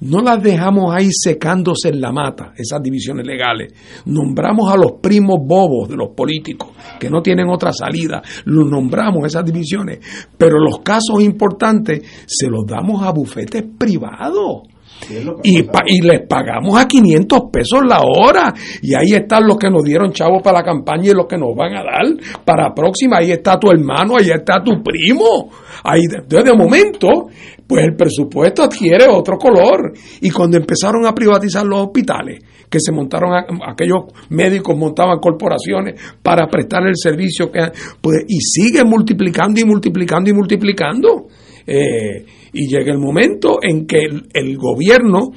No las dejamos ahí secándose en la mata, esas divisiones legales. Nombramos a los primos bobos de los políticos, que no tienen otra salida. Los nombramos esas divisiones. Pero los casos importantes se los damos a bufetes privados. Y, pa- y les pagamos a 500 pesos la hora. Y ahí están los que nos dieron chavos para la campaña y los que nos van a dar para próxima. Ahí está tu hermano, ahí está tu primo. Ahí, entonces, de momento, pues el presupuesto adquiere otro color. Y cuando empezaron a privatizar los hospitales, que se montaron, a- aquellos médicos montaban corporaciones para prestar el servicio, que, pues, y sigue multiplicando y multiplicando y multiplicando. Eh, y llega el momento en que el, gobierno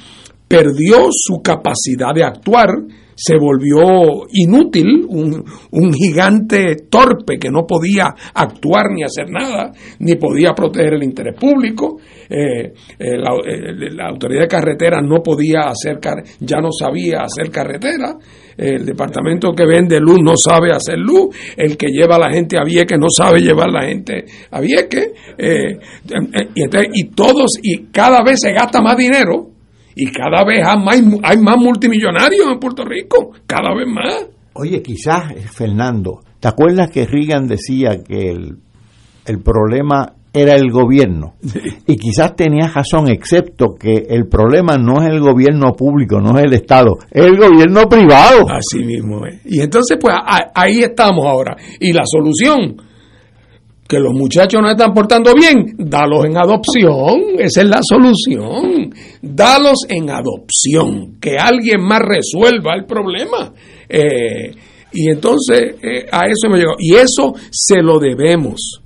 perdió su capacidad de actuar, se volvió inútil, un, un gigante torpe que no podía actuar ni hacer nada, ni podía proteger el interés público. Eh, eh, la, eh, la autoridad de carretera no podía hacer, ya no sabía hacer carretera. El departamento que vende luz no sabe hacer luz. El que lleva a la gente a Vieques no sabe llevar la gente a Vieques. Eh, eh, y, entonces- y todos, y cada vez se gasta más dinero. Y cada vez hay más, hay más multimillonarios en Puerto Rico. Cada vez más. Oye, quizás, eh, Fernando, ¿te acuerdas que Reagan decía que el, el problema era el gobierno? Y quizás tenía razón, excepto que el problema no es el gobierno público, no es el Estado, es el gobierno privado. Así mismo es. Y entonces, pues a- ahí estamos ahora. Y la solución, que los muchachos no están portando bien, dalos en adopción. Esa es la solución. Dalos en adopción. Que alguien más resuelva el problema. Eh, y entonces eh, a eso hemos llegado. Y eso se lo debemos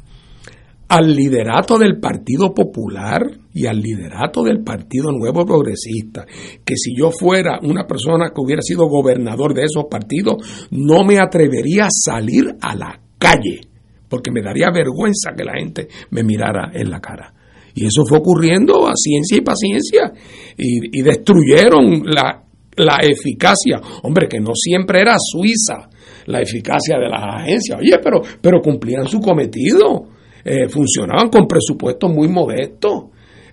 al liderato del Partido Popular y al liderato del Partido Nuevo Progresista, que si yo fuera una persona que hubiera sido gobernador de esos partidos, no me atrevería a salir a la calle, porque me daría vergüenza que la gente me mirara en la cara. Y eso fue ocurriendo a ciencia y paciencia, y, y destruyeron la, la eficacia, hombre, que no siempre era suiza la eficacia de las agencias, oye, pero, pero cumplían su cometido eh, funcionaban con presupuestos muy modestos.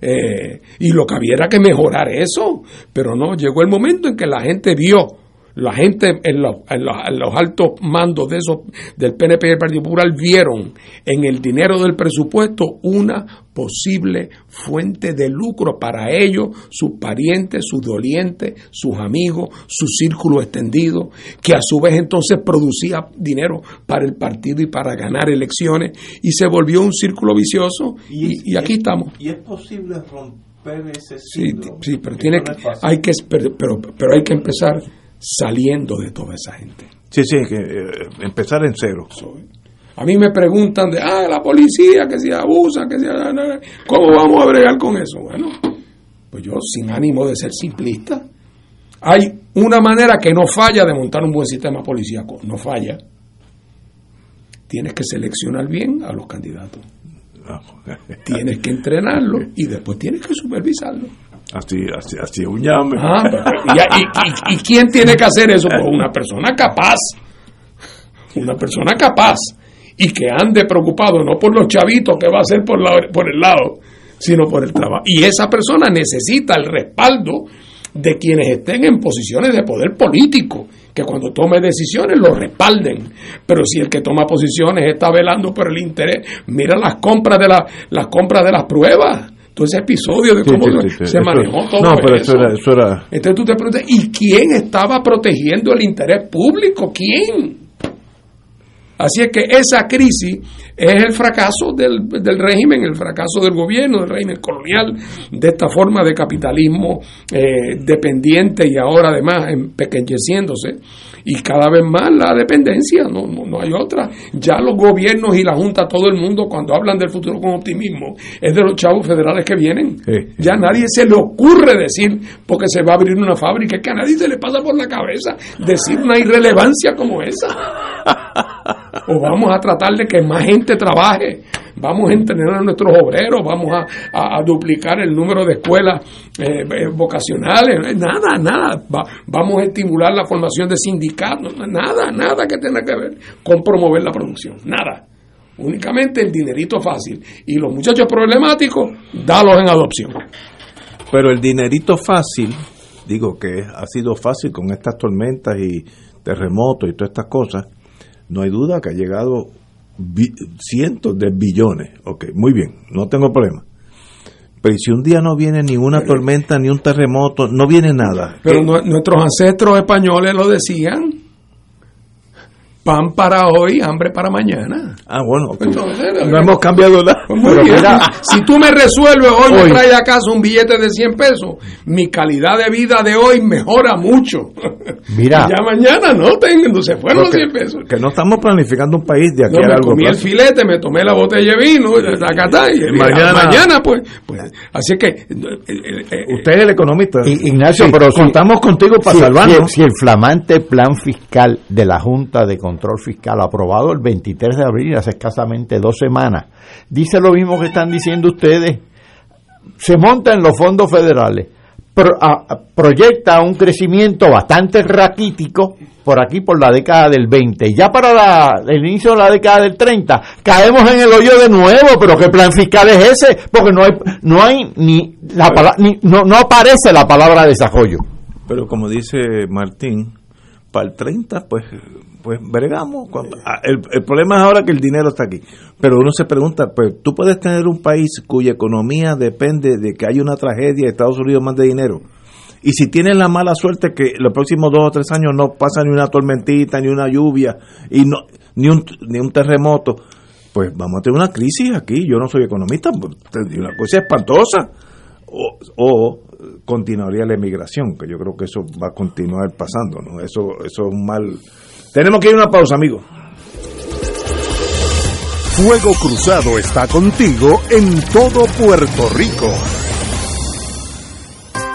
eh, y lo que había era que mejorar eso. Pero no, llegó el momento en que la gente vio, la gente en los, en los- en los altos mandos de esos, del PNP y del Partido Popular vieron en el dinero del presupuesto una posible fuente de lucro para ellos, sus parientes, sus dolientes, sus amigos, su círculo extendido, que a su vez entonces producía dinero para el partido y para ganar elecciones, y se volvió un círculo vicioso, y, y aquí estamos. Y es posible romper ese Sí, sí, pero tiene que, hay que, pero, pero hay que empezar saliendo de toda esa gente. Sí, sí, que eh, empezar en cero. A mí me preguntan de, ah, la policía, que si abusa, que si... ¿Cómo vamos a bregar con eso? Bueno, pues yo sin ánimo de ser simplista. Hay una manera que no falla de montar un buen sistema policíaco, no falla. Tienes que seleccionar bien a los candidatos. Tienes que entrenarlos y después tienes que supervisarlos. Así, así, así un llame. Ah, y- y quién tiene que hacer eso? Pues una persona capaz. Una persona capaz. Y que ande preocupado no por los chavitos que va a hacer por, la- por el lado, sino por el trabajo. Y esa persona necesita el respaldo de quienes estén en posiciones de poder político, que cuando tome decisiones lo respalden. Pero si el que toma posiciones está velando por el interés, mira las compras de la- las compras de las pruebas. Todo ese episodio de cómo sí, sí, sí. se manejó todo No, pero eso. eso era, eso era Entonces tú te preguntas, ¿y quién estaba protegiendo el interés público? ¿Quién? Así es que esa crisis es el fracaso del, del régimen, el fracaso del gobierno, del régimen colonial, de esta forma de capitalismo eh, dependiente y ahora además empequeñeciéndose. Y cada vez más la dependencia, no, no, no hay otra. Ya los gobiernos y la Junta, todo el mundo, cuando hablan del futuro con optimismo, es de los chavos federales que vienen. Ya a nadie se le ocurre decir, porque se va a abrir una fábrica, es que a nadie se le pasa por la cabeza decir una irrelevancia como esa. o vamos a tratar de que más gente trabaje, vamos a entrenar a nuestros obreros, vamos a, a- duplicar el número de escuelas eh, eh, vocacionales, nada, nada, Va- vamos a estimular la formación de sindicatos, nada, nada que tenga que ver con promover la producción, nada. Únicamente el dinerito fácil. Y los muchachos problemáticos, dalos en adopción. Pero el dinerito fácil, digo que ha sido fácil con estas tormentas y terremotos y todas estas cosas, no hay duda que ha llegado cientos de billones. Ok, muy bien, no tengo problema. Pero ¿y si un día no viene ni una tormenta, ni un terremoto, no viene nada. Pero nue- nuestros ancestros españoles lo decían. Pan para hoy, hambre para mañana. Ah, bueno, ok. Entonces, no hemos cambiado nada. Pues muy Pero bien. mira, si tú me resuelves hoy, Hoy. me traes a casa un billete de 100 pesos, mi calidad de vida de hoy mejora mucho. Mira. ya mañana no tengo, no se fueron los que, 100 pesos. que no estamos planificando un país de aquí No, a me largo comí el plazo. filete, me tomé la botella de vino, y tacatá, y Mañana- mañana, pues, pues, así que eh, eh, Usted es el economista. Ignacio, Sí, pero si- contamos contigo para si, salvarnos. si- si el flamante plan fiscal de la Junta de Control Fiscal, aprobado el 23 de abril, hace escasamente dos semanas, dice lo mismo que están diciendo ustedes. Se monta en los fondos federales, pro- a- proyecta un crecimiento bastante raquítico por aquí por la década del 20. Ya para la- el inicio de la década del 30 caemos en el hoyo de nuevo, pero ¿qué plan fiscal es ese? Porque no hay, no hay ni la ni, no, no aparece la palabra desarrollo. Pero como dice Martín, para el 30, pues, pues bregamos. Ah, el, el problema es ahora que el dinero está aquí. Pero uno se pregunta, pues tú puedes tener un país cuya economía depende de que haya una tragedia Estados Unidos mande dinero. Y si tienes la mala suerte que los próximos dos o tres años no pasa ni una tormentita, ni una lluvia, y no ni un, ni un terremoto, pues vamos a tener una crisis aquí. Yo no soy economista, una cosa espantosa. O, o continuaría la emigración, que yo creo que eso va a continuar pasando, ¿no? Eso, eso es un mal. Tenemos que ir a una pausa, amigos. Fuego Cruzado está contigo en todo Puerto Rico.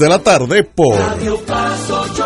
de la tarde por Radio Paz 810.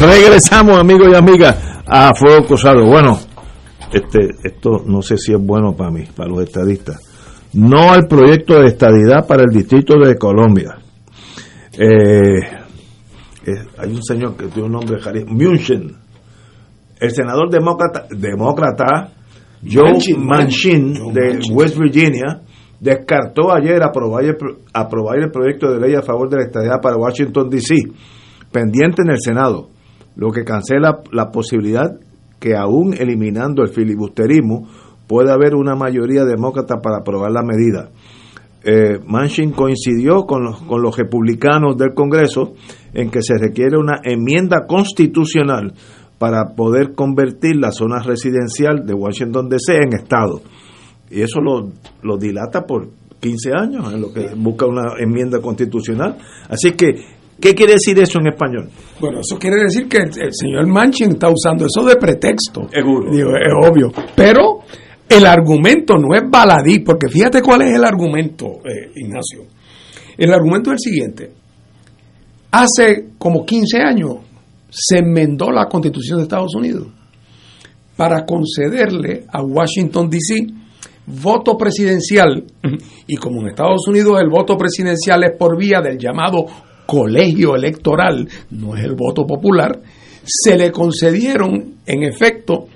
Regresamos, amigos y amigas, a Fuego Cruzado. Bueno, este, esto no sé si es bueno para mí, para los estadistas. No al proyecto de estadidad para el Distrito de Colombia. Eh, eh, hay un señor que tiene un nombre, München. El senador demócrata, demócrata Joe Manchin, Manchin, Joe de Manchin. West Virginia descartó ayer aprobar el, pro- aprobar el proyecto de ley a favor de la estadidad para Washington, D.C., pendiente en el Senado, lo que cancela la posibilidad que aún eliminando el filibusterismo puede haber una mayoría demócrata para aprobar la medida. Eh, Manchin coincidió con los, con los republicanos del Congreso en que se requiere una enmienda constitucional para poder convertir la zona residencial de Washington DC en Estado. Y eso lo, lo dilata por 15 años, en lo que busca una enmienda constitucional. Así que, ¿qué quiere decir eso en español? Bueno, eso quiere decir que el, el señor Manchin está usando eso de pretexto. Seguro. Digo, es obvio. Pero el argumento no es baladí, porque fíjate cuál es el argumento, eh, Ignacio. El argumento es el siguiente. Hace como 15 años se enmendó la Constitución de Estados Unidos para concederle a Washington, D.C. voto presidencial. Y como en Estados Unidos el voto presidencial es por vía del llamado colegio electoral, no es el voto popular, se le concedieron en efecto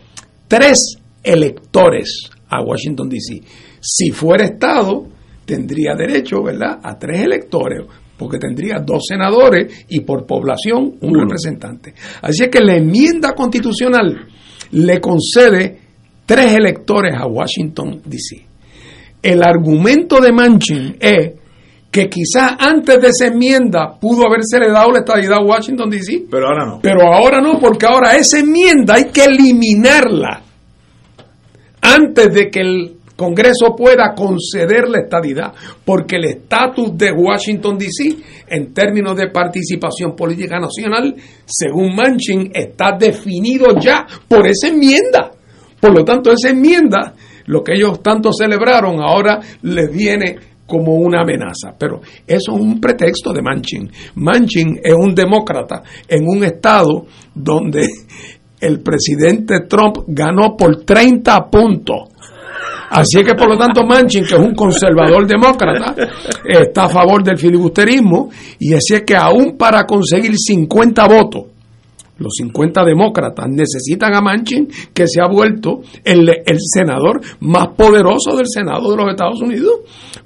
tres electores a Washington, D.C. Si fuera Estado, tendría derecho, ¿verdad?, a tres electores, porque tendría dos senadores y por población un Uno. representante. Así es que la enmienda constitucional le concede tres electores a Washington, D.C. El argumento de Manchin es que quizás antes de esa enmienda pudo haberse le dado la estabilidad a Washington, D.C., Pero ahora no. pero ahora no, porque ahora esa enmienda hay que eliminarla antes de que el Congreso pueda conceder la estadidad, porque el estatus de Washington, D.C., en términos de participación política nacional, según Manchin, está definido ya por esa enmienda. Por lo tanto, esa enmienda, lo que ellos tanto celebraron, ahora les viene como una amenaza. Pero eso es un pretexto de Manchin. Manchin es un demócrata en un estado donde el presidente Trump ganó por 30 puntos. Así que por lo tanto Manchin, que es un conservador demócrata, está a favor del filibusterismo y así es que aún para conseguir 50 votos, los 50 demócratas necesitan a Manchin, que se ha vuelto el, el senador más poderoso del Senado de los Estados Unidos,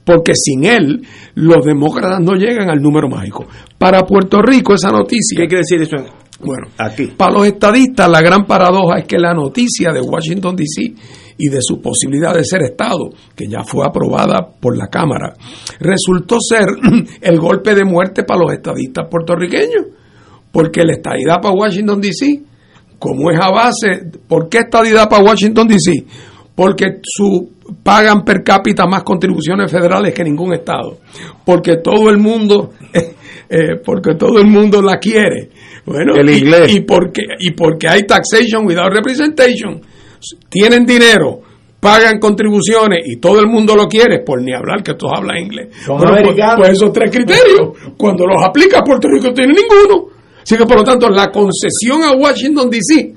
porque sin él los demócratas no llegan al número mágico. Para Puerto Rico esa noticia... ¿Qué quiere decir eso en- Bueno, aquí? para los estadistas la gran paradoja es que la noticia de Washington, D.C. y de su posibilidad de ser Estado, que ya fue aprobada por la Cámara, resultó ser el golpe de muerte para los estadistas puertorriqueños, porque la estadidad para Washington, D.C., como es a base, ¿por qué estadidad para Washington, D.C.? Porque su, pagan per cápita más contribuciones federales que ningún Estado, porque todo el mundo, eh, porque todo el mundo la quiere. Bueno, El y- inglés. Y, porque, y porque hay taxation without representation. Tienen dinero, pagan contribuciones y todo el mundo lo quiere, por ni hablar que todos hablan inglés. Son Bueno, pues, americanos. pues esos tres criterios, cuando los aplica Puerto Rico no tiene ninguno. Así que por lo tanto la concesión a Washington DC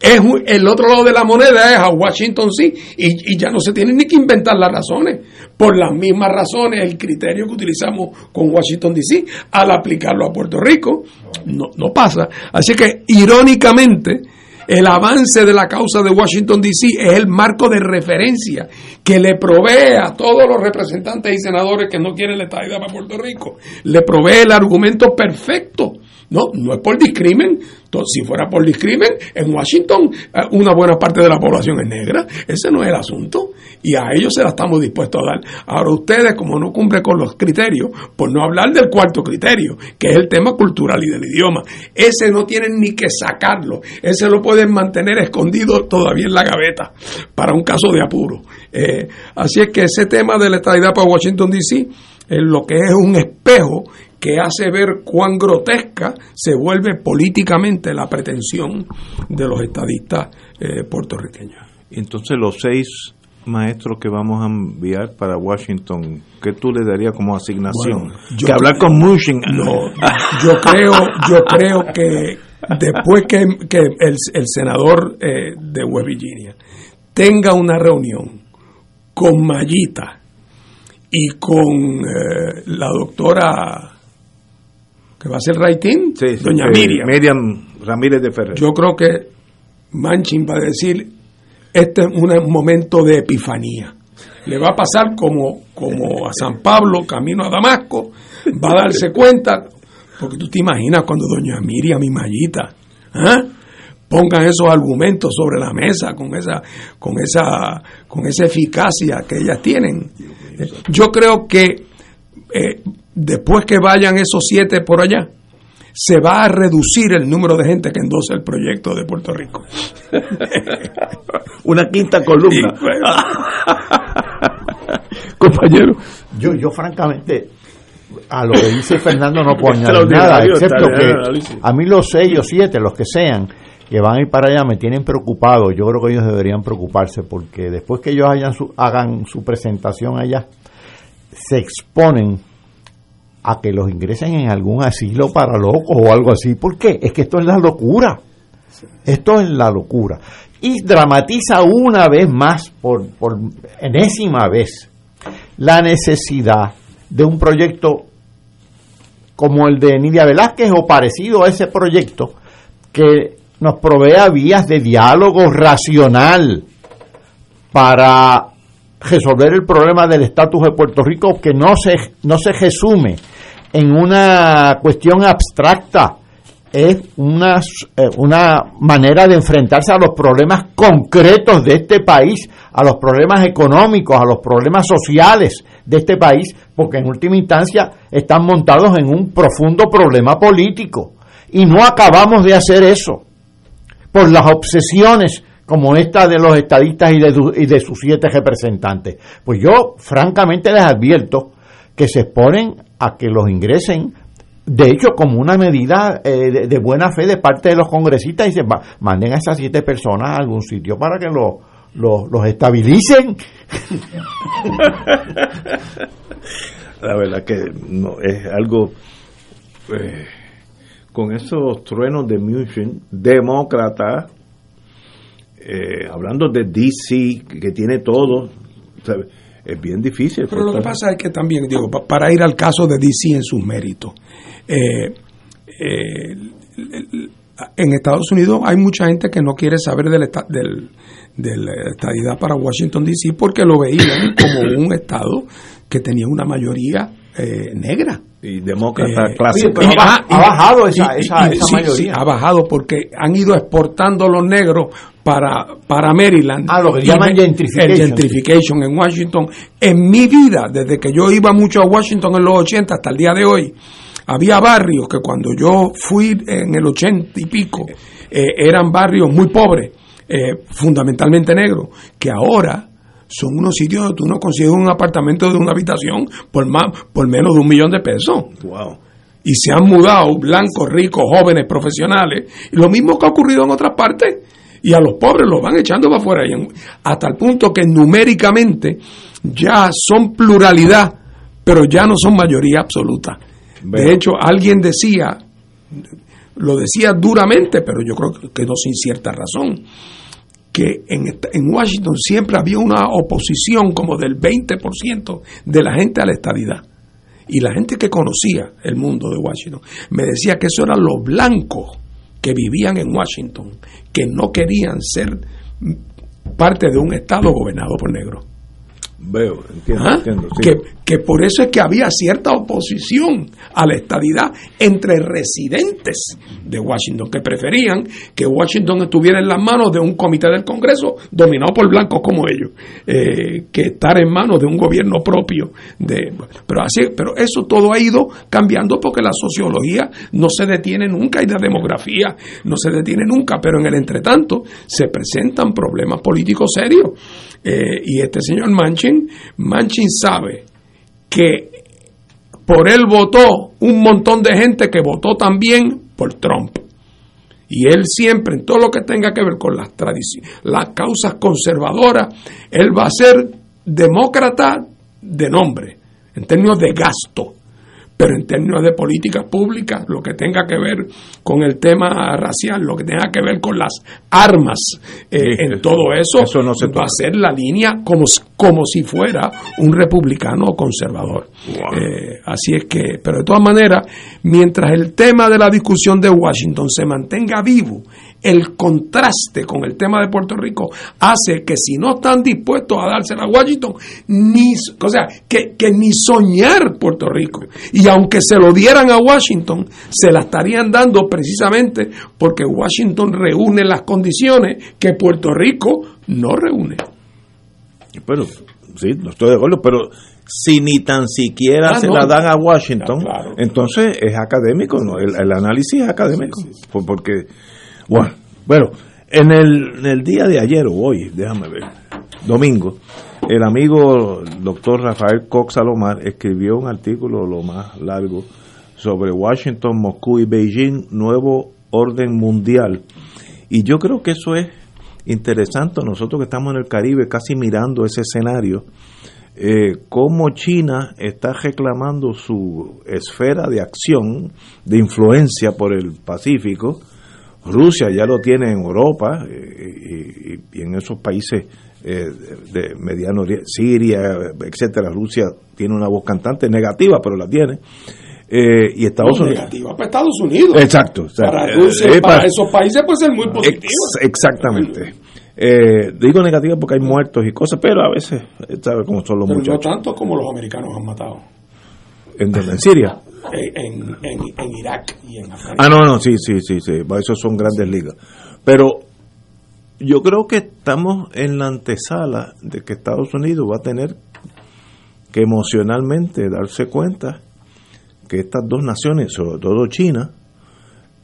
es el otro lado de la moneda es a Washington sí y, y ya no se tienen ni que inventar las razones por las mismas razones el criterio que utilizamos con Washington DC al aplicarlo a Puerto Rico no, no pasa así que irónicamente el avance de la causa de Washington DC es el marco de referencia que le provee a todos los representantes y senadores que no quieren la estadidad para Puerto Rico, le provee el argumento perfecto. No, no es por discrimen. Si fuera por discrimen, en Washington eh, una buena parte de la población es negra. Ese no es el asunto. Y a ellos se la estamos dispuestos a dar. Ahora ustedes, como no cumplen con los criterios, por no hablar del cuarto criterio, que es el tema cultural y del idioma, ese no tienen ni que sacarlo. Ese lo pueden mantener escondido todavía en la gaveta para un caso de apuro. Eh, así es que ese tema de la estadidad para Washington DC es lo que es un espejo que hace ver cuán grotesca se vuelve políticamente la pretensión de los estadistas eh, puertorriqueños. Entonces los seis maestros que vamos a enviar para Washington, ¿qué tú le darías como asignación? Bueno, yo- que hablar con Mushin. No, yo creo, yo creo que después que, que el, el senador eh, de West Virginia tenga una reunión con Mayita y con eh, la doctora que va a ser Raitín, doña Eh, Miriam. Miriam Ramírez de Ferrer. Yo creo que Manchin va a decir, este es un momento de epifanía. Le va a pasar como, como a San Pablo, camino a Damasco, va a darse cuenta, porque tú te imaginas cuando doña Miriam y Mayita ¿ah? pongan esos argumentos sobre la mesa con esa, con esa, con esa eficacia que ellas tienen. Yo creo que eh, después que vayan esos siete por allá, se va a reducir el número de gente que endosa el proyecto de Puerto Rico. Una quinta columna. Compañero. Yo, yo francamente, a lo que dice Fernando no puedo añadir nada, excepto que a mí los seis o siete, los que sean, que van a ir para allá me tienen preocupado. Yo creo que ellos deberían preocuparse porque después que ellos hayan su- hagan su presentación allá, se exponen a que los ingresen en algún asilo para locos o algo así. ¿Por qué? Es que esto es la locura. Esto es la locura. Y dramatiza una vez más, por, por enésima vez, la necesidad de un proyecto como el de Nidia Velázquez o parecido a ese proyecto que nos provea vías de diálogo racional para resolver el problema del estatus de Puerto Rico que no se, no se resume en una cuestión abstracta, es una, eh, una manera de enfrentarse a los problemas concretos de este país, a los problemas económicos, a los problemas sociales de este país, porque en última instancia están montados en un profundo problema político. Y no acabamos de hacer eso por las obsesiones como esta de los estadistas y de, y de sus siete representantes. Pues yo francamente les advierto que se exponen a que los ingresen, de hecho como una medida eh, de, buena fe de parte de los congresistas y se manden a esas siete personas a algún sitio para que lo- lo- los estabilicen. La verdad que no es algo eh, con esos truenos de München, demócrata, eh, hablando de DC, que tiene todo, ¿sabe? Es bien difícil. Pero lo que pasa es que también, digo, pa- para ir al caso de DC en sus méritos, eh, eh, en Estados Unidos hay mucha gente que no quiere saber del, del, de la estadidad para Washington DC porque lo veían como un estado que tenía una mayoría eh, negra. Y demócrata Eh, clásico. oye, pero ha ba- ha bajado esa- y- esa- y- esa sí, mayoría. sí, ha bajado porque han ido exportando los negros para, para Maryland. Ah, lo que llaman gentrification. el gentrification en Washington. En mi vida, desde que yo iba mucho a Washington en los 80 hasta el día de hoy, había barrios que cuando yo fui en el 80 y pico, eh, eran barrios muy pobres, eh, fundamentalmente negros, que ahora son unos sitios donde tú no consigues un apartamento de una habitación por más por menos de un millón de pesos. Wow. y se han mudado blancos, ricos, jóvenes, profesionales, y lo mismo que ha ocurrido en otras partes, y a los pobres los van echando para afuera, hasta el punto que numéricamente ya son pluralidad, pero ya no son mayoría absoluta. De hecho, alguien decía, lo decía duramente, pero yo creo que no sin cierta razón, que en, Washington siempre había una oposición como del 20% de la gente a la estadidad. Y la gente que conocía el mundo de Washington me decía que eso eran los blancos que vivían en Washington, que no querían ser parte de un estado gobernado por negros. Veo, entiendo, ¿Ah? entiendo. sí. que, que por eso es que había cierta oposición a la estadidad entre residentes de Washington, que preferían que Washington estuviera en las manos de un comité del Congreso dominado por blancos como ellos, eh, que estar en manos de un gobierno propio. De, pero, así, pero eso todo ha ido cambiando porque la sociología no se detiene nunca y la demografía no se detiene nunca, pero en el entretanto se presentan problemas políticos serios. Eh, y este señor Manchin, Manchin sabe que por él votó un montón de gente que votó también por Trump. Y él siempre, en todo lo que tenga que ver con las las causas conservadoras, él va a ser demócrata de nombre, en términos de gasto, pero en términos de políticas públicas, lo que tenga que ver con el tema racial, lo que tenga que ver con las armas, eh, en todo eso, eso no se va a ser la línea como, si- como si fuera un republicano conservador. Eh, así es que, pero de todas maneras, mientras el tema de la discusión de Washington se mantenga vivo, el contraste con el tema de Puerto Rico hace que si no están dispuestos a dársela a Washington, ni, o sea, que, que ni soñar Puerto Rico. Y aunque se lo dieran a Washington, se la estarían dando precisamente porque Washington reúne las condiciones que Puerto Rico no reúne. Pero, sí, no estoy de acuerdo, pero si ni tan siquiera Ah, se no. la dan a Washington, Ah, claro. entonces es académico, ¿no? el, el análisis es académico. Por- Porque, bueno, en, el, en el día de ayer o hoy, déjame ver, domingo, el amigo doctor Rafael Cox Salomar escribió un artículo lo más largo sobre Washington, Moscú y Beijing, nuevo orden mundial. Y yo creo que eso es interesante, nosotros que estamos en el Caribe casi mirando ese escenario, eh, cómo China está reclamando su esfera de acción, de influencia por el Pacífico, Rusia ya lo tiene en Europa eh, y, y en esos países eh, de mediano Oriente, Siria, etcétera. Rusia tiene una voz cantante negativa, pero la tiene. Eh, y Estados No, Unidos. negativa para Estados Unidos. Exacto. o sea, Para eh, Rusia, eh, para para- esos países puede ser muy positivo. Ex- exactamente. Eh, digo negativa porque hay muertos y cosas, pero a veces, eh, ¿sabe cómo son los pero no muchachos? tanto como los americanos han matado. ¿En, dónde? ¿En Siria? En, en, Irak y en Afganistán. Ah, no, no, sí, sí, sí, sí, esos son grandes ligas. Pero yo creo que estamos en la antesala de que Estados Unidos va a tener que emocionalmente darse cuenta que estas dos naciones, sobre todo China,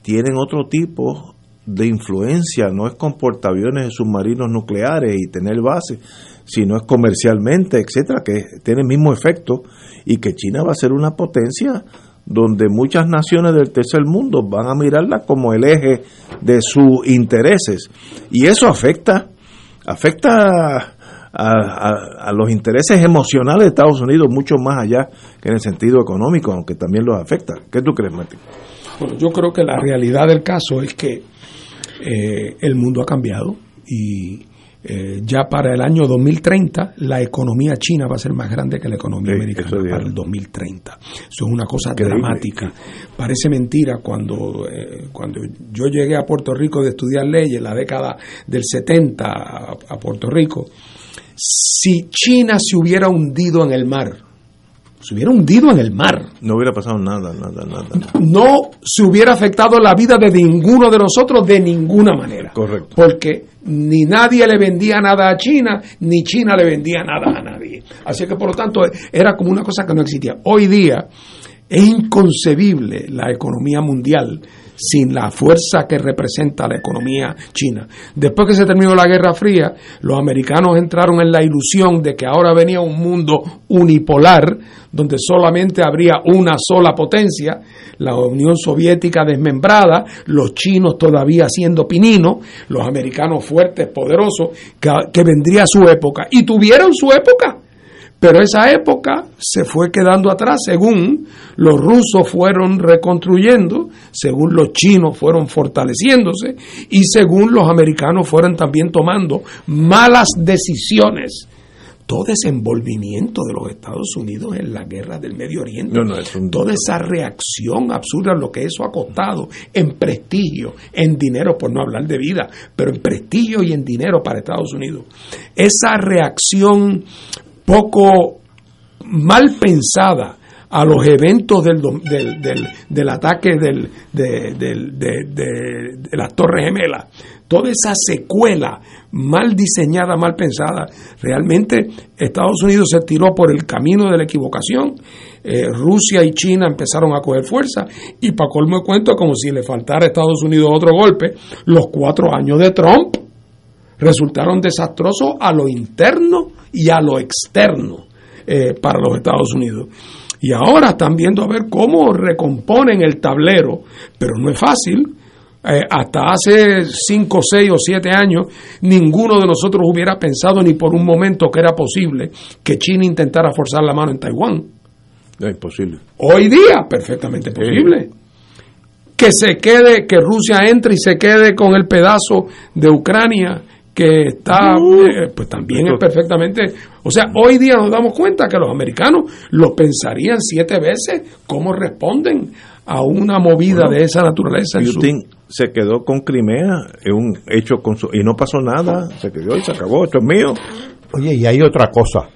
tienen otro tipo de influencia, no es con portaaviones de submarinos nucleares y tener bases, sino es comercialmente, etcétera, que tiene el mismo efecto y que China va a ser una potencia donde muchas naciones del tercer mundo van a mirarla como el eje de sus intereses y eso afecta afecta a los intereses emocionales de Estados Unidos mucho más allá que en el sentido económico, aunque también los afecta. ¿Qué tú crees, Martín? Bueno, yo creo que la realidad del caso es que eh, el mundo ha cambiado y eh, ya para el año 2030 la economía china va a ser más grande que la economía Sí, americana para el 2030. Eso es una cosa Increíble. dramática. Parece mentira cuando, eh, cuando yo llegué a Puerto Rico de estudiar leyes la década del 70 a, a Puerto Rico. Si China se hubiera hundido en el mar, se hubiera hundido en el mar, No hubiera pasado nada, nada, nada. no se hubiera afectado la vida de ninguno de nosotros de ninguna manera. Correcto. Porque ni nadie le vendía nada a China, ni China le vendía nada a nadie. Así que, por lo tanto, era como una cosa que no existía. Hoy día es inconcebible la economía mundial sin la fuerza que representa la economía china. Después que se terminó la Guerra Fría, los americanos entraron en la ilusión de que ahora venía un mundo unipolar, donde solamente habría una sola potencia, la Unión Soviética desmembrada, los chinos todavía siendo pininos, los americanos fuertes, poderosos, que, que vendría su época. Y tuvieron su época Pero esa época se fue quedando atrás según los rusos fueron reconstruyendo, según los chinos fueron fortaleciéndose y según los americanos fueron también tomando malas decisiones todo ese envolvimiento de los Estados Unidos en la guerra del Medio Oriente, No, no, es un- toda esa reacción absurda, lo que eso ha costado en prestigio, en dinero, por no hablar de vida, pero en prestigio y en dinero para Estados Unidos. Esa reacción poco mal pensada a los eventos del, del, del- del ataque del, de, de- de- de las Torres Gemelas, toda esa secuela mal diseñada, mal pensada, realmente Estados Unidos se tiró por el camino de la equivocación, eh, Rusia y China empezaron a coger fuerza y para colmo de cuento, como si le faltara a Estados Unidos otro golpe, los cuatro años de Trump resultaron desastrosos a lo interno y a lo externo eh, para los Estados Unidos. Y ahora están viendo a ver cómo recomponen el tablero, pero no es fácil. Eh, hasta hace 5, 6 o 7 años, ninguno de nosotros hubiera pensado ni por un momento que era posible que China intentara forzar la mano en Taiwán. Es imposible. Hoy día, perfectamente posible. Que se quede, que Rusia entre y se quede con el pedazo de Ucrania que está, eh, pues también es perfectamente. O sea, hoy día nos damos cuenta que los americanos lo pensarían siete veces cómo responden a una movida Bueno, de esa naturaleza. Putin se quedó con Crimea, es un hecho con su- y no pasó nada, se quedó y se acabó, esto es mío. Oye, y hay otra cosa.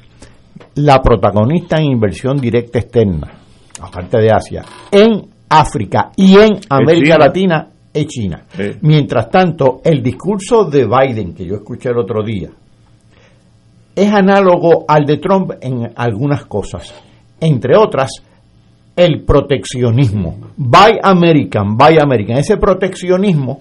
La protagonista en inversión directa externa, aparte de Asia, en África y en América China. Latina es China. Mientras tanto, el discurso de Biden, que yo escuché el otro día, es análogo al de Trump en algunas cosas. Entre otras, el proteccionismo. Buy American, buy American. Ese proteccionismo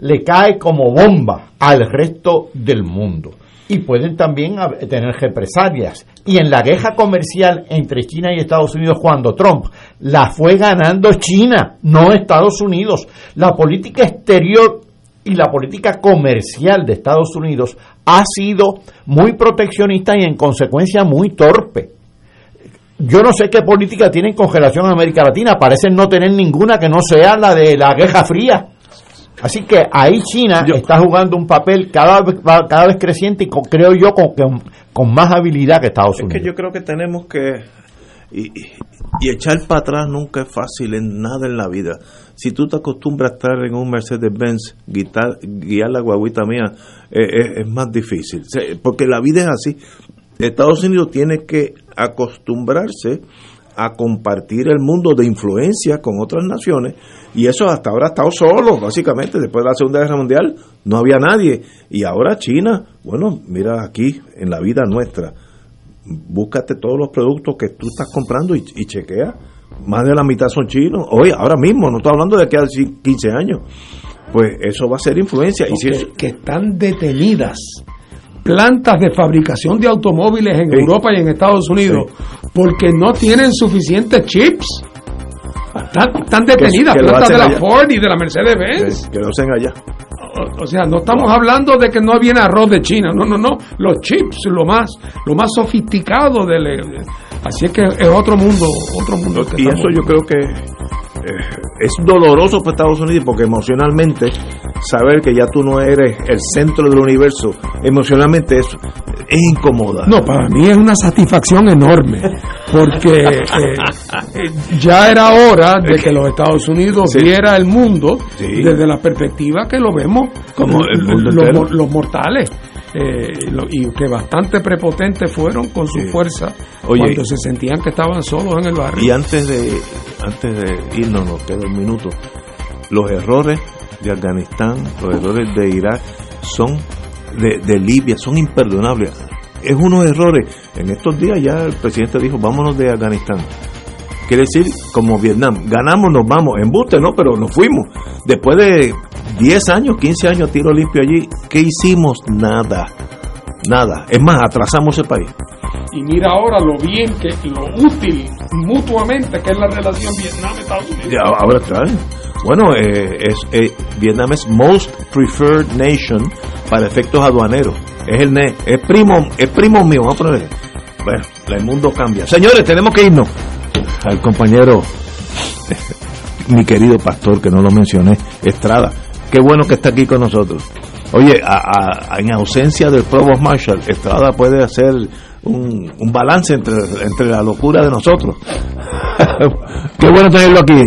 le cae como bomba al resto del mundo. Y pueden también tener represalias. Y en la guerra comercial entre China y Estados Unidos, cuando Trump la fue ganando China, no Estados Unidos. La política exterior y la política comercial de Estados Unidos ha sido muy proteccionista y en consecuencia muy torpe. Yo no sé qué política tienen con relación a América Latina, parecen no tener ninguna que no sea la de la Guerra Fría. Así que ahí China está jugando un papel cada cada vez creciente y con- creo yo con, con, con más habilidad que Estados Es Unidos. que yo creo que tenemos que... Y, echar para atrás nunca es fácil en nada en la vida. Si tú te acostumbras a estar en un Mercedes-Benz, guiar, la guaguita mía, eh, eh, es más difícil. Porque la vida es así. Estados Unidos tiene que acostumbrarse a compartir el mundo de influencia con otras naciones y eso hasta ahora ha estado solo, básicamente, después de la Segunda Guerra Mundial no había nadie y ahora China, bueno, mira aquí en la vida nuestra, búscate todos los productos que tú estás comprando y, y chequea, más de la mitad son chinos, hoy, ahora mismo, no estoy hablando de que hace 15 años, pues eso va a ser influencia y si que, que están detenidas plantas de fabricación de automóviles en Europa y en Estados Unidos porque no tienen suficientes chips. Están, están detenidas que plantas de la allá. Ford y de la Mercedes-Benz. que lo hacen allá. O, o sea, no estamos hablando de que no viene arroz de China, no, no, no, los chips, lo más, lo más sofisticado del, así es que es otro mundo, otro mundo. que Y eso yo creo que eh, es doloroso para Estados Unidos porque emocionalmente saber que ya tú no eres el centro del universo, emocionalmente es, es incómoda. No, para mí es una satisfacción enorme, porque eh, eh, ya era hora de que los Estados Unidos Sí. viera el mundo Sí. desde la perspectiva que lo vemos Como el mundo los, los mortales. eh, lo- y que bastante prepotentes fueron con su Sí. fuerza Oye, cuando se sentían que estaban solos en el barrio. Y antes de antes de irnos, nos queda un minuto. Los errores de Afganistán, los errores de Irak son de, de Libia, son imperdonables. Es unos errores. En estos días ya el presidente dijo, vámonos de Afganistán. Quiere decir, como Vietnam, ganamos, nos vamos, embuste, ¿no? Pero nos fuimos. Después de 10 años, 15 años, tiro limpio allí, ¿qué hicimos? Nada. Nada. Es más, atrasamos ese país. Y mira ahora lo bien que, lo útil mutuamente que es la relación Vietnam-Estados Unidos. Ya, ahora está. ¿eh? Bueno, eh, es, eh, Vietnam es Most Preferred Nation para efectos aduaneros. Es el NE, es primo, es primo mío, vamos a poner. bueno, el mundo cambia. Señores, tenemos que irnos. Al compañero, mi querido pastor, que no lo mencioné, Estrada. Qué bueno que está aquí con nosotros. Oye, en ausencia del Provost Marshall, Estrada puede hacer un, un balance entre, entre la locura de nosotros. Qué bueno tenerlo aquí.